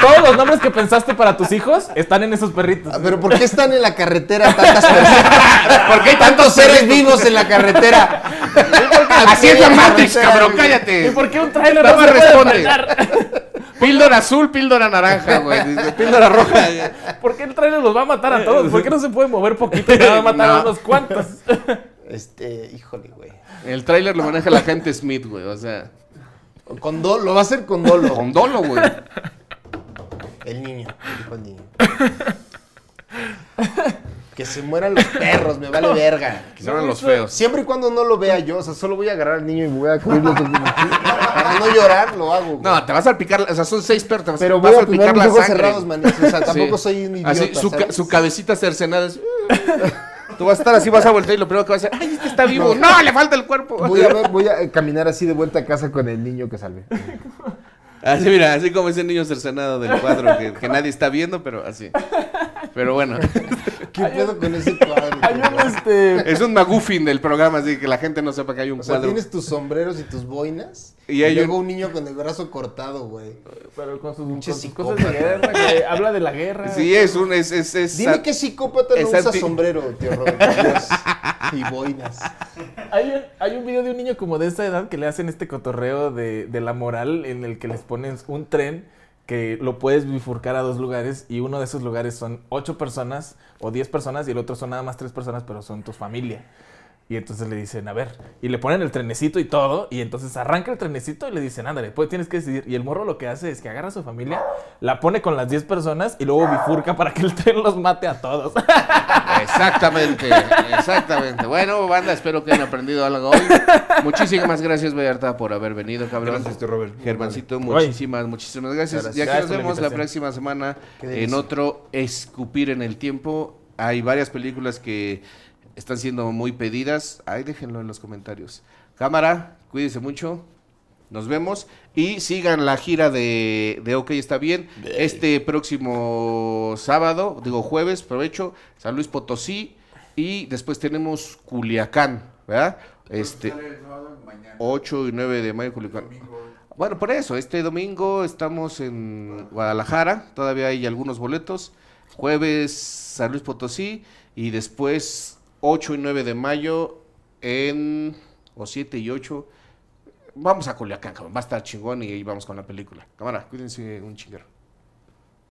todos los nombres que pensaste para tus hijos están en esos perritos. Ah, Pero ¿por qué están en la carretera tantas personas? ¿Por qué hay Tantos seres vivos en la carretera. Así es la Matrix, cabrón, güey. ¿Y cállate. por qué un trailer No no, me se puede responde. frenar? Píldora azul, píldora naranja, güey. Píldora roja. ¿Por qué el trailer los va a matar a todos? ¿Por qué no se puede mover poquito y nada más matar a No. unos cuantos? Este, híjole, güey. El tráiler lo maneja la gente Smith, güey. O sea, Con dolo, lo va a hacer con dolo. con dolo, güey. El niño, dijo el niño. Que se mueran los perros, me vale verga. Que son los feos. Siempre y cuando no lo vea yo, o sea, solo voy a agarrar al niño y voy a cubrirlo. con- Para no llorar, lo hago. güey. No, te vas a salpicar, o sea, son seis perros, te vas, Pero vas voy a a salpicar mis la ojos sangre. cerrados, man. O sea, tampoco Sí. soy un idiota. Así, su, su cabecita cercenada es... Tú vas a estar así, vas a voltear y lo primero que vas a hacer, ¡ay, este está vivo! ¡No, le falta el cuerpo! Voy a, ver- voy a eh, caminar así de vuelta a casa con el niño que salvé. Así, mira, así como ese niño cercenado del cuadro que, que nadie está viendo, pero así. Pero bueno, ¿Qué pedo con ese cuadro? Hay un este... es un maguffin del programa, así que la gente no sepa que hay un O sea, cuadro. tienes tus sombreros y tus boinas. Y Y, hay luego un- un niño con el brazo cortado, güey. Pero con sus, con sus cosas de guerra, que habla de la guerra. Sí, es un... Es, es, es, Dime qué psicópata no usa anti- sombrero, tío Robert. por Dios. Y boinas. Hay un, hay un video de un niño como de esta edad que le hacen este cotorreo de, de la moral en el que les ponen un tren que lo puedes bifurcar a dos lugares y uno de esos lugares son ocho personas o diez personas y el otro son nada más tres personas pero son tu familia. Y entonces le dicen, a ver, y le ponen el trenecito y todo, y entonces arranca el trenecito y le dicen, ándale, pues tienes que decidir. Y el morro lo que hace es que agarra a su familia, la pone con las 10 personas y luego bifurca para que el tren los mate a todos. Exactamente, exactamente. Bueno, banda, espero que hayan aprendido algo hoy. Muchísimas gracias, Vallarta, por haber venido, cabrón. Gracias, Robert. Germancito, muchísimas, muchísimas gracias. Gracias. Y aquí Gracias nos la vemos la próxima semana en otro Escupir en el Tiempo. Hay varias películas que están siendo muy pedidas. Ahí déjenlo en los comentarios. Cámara, cuídense mucho. Nos vemos y sigan la gira de, de OK está bien. Este próximo sábado, digo jueves, provecho, San Luis Potosí y después tenemos Culiacán, ¿verdad? Este 8 y 9 de mayo Culiacán. Bueno, por eso, este domingo estamos en Guadalajara, todavía hay algunos boletos. Jueves San Luis Potosí y después 8 y 9 de mayo en o 7 y 8 Vamos a Culiacán, cabrón. Va a estar chingón y ahí vamos con la película. Cámara, cuídense un chinguero.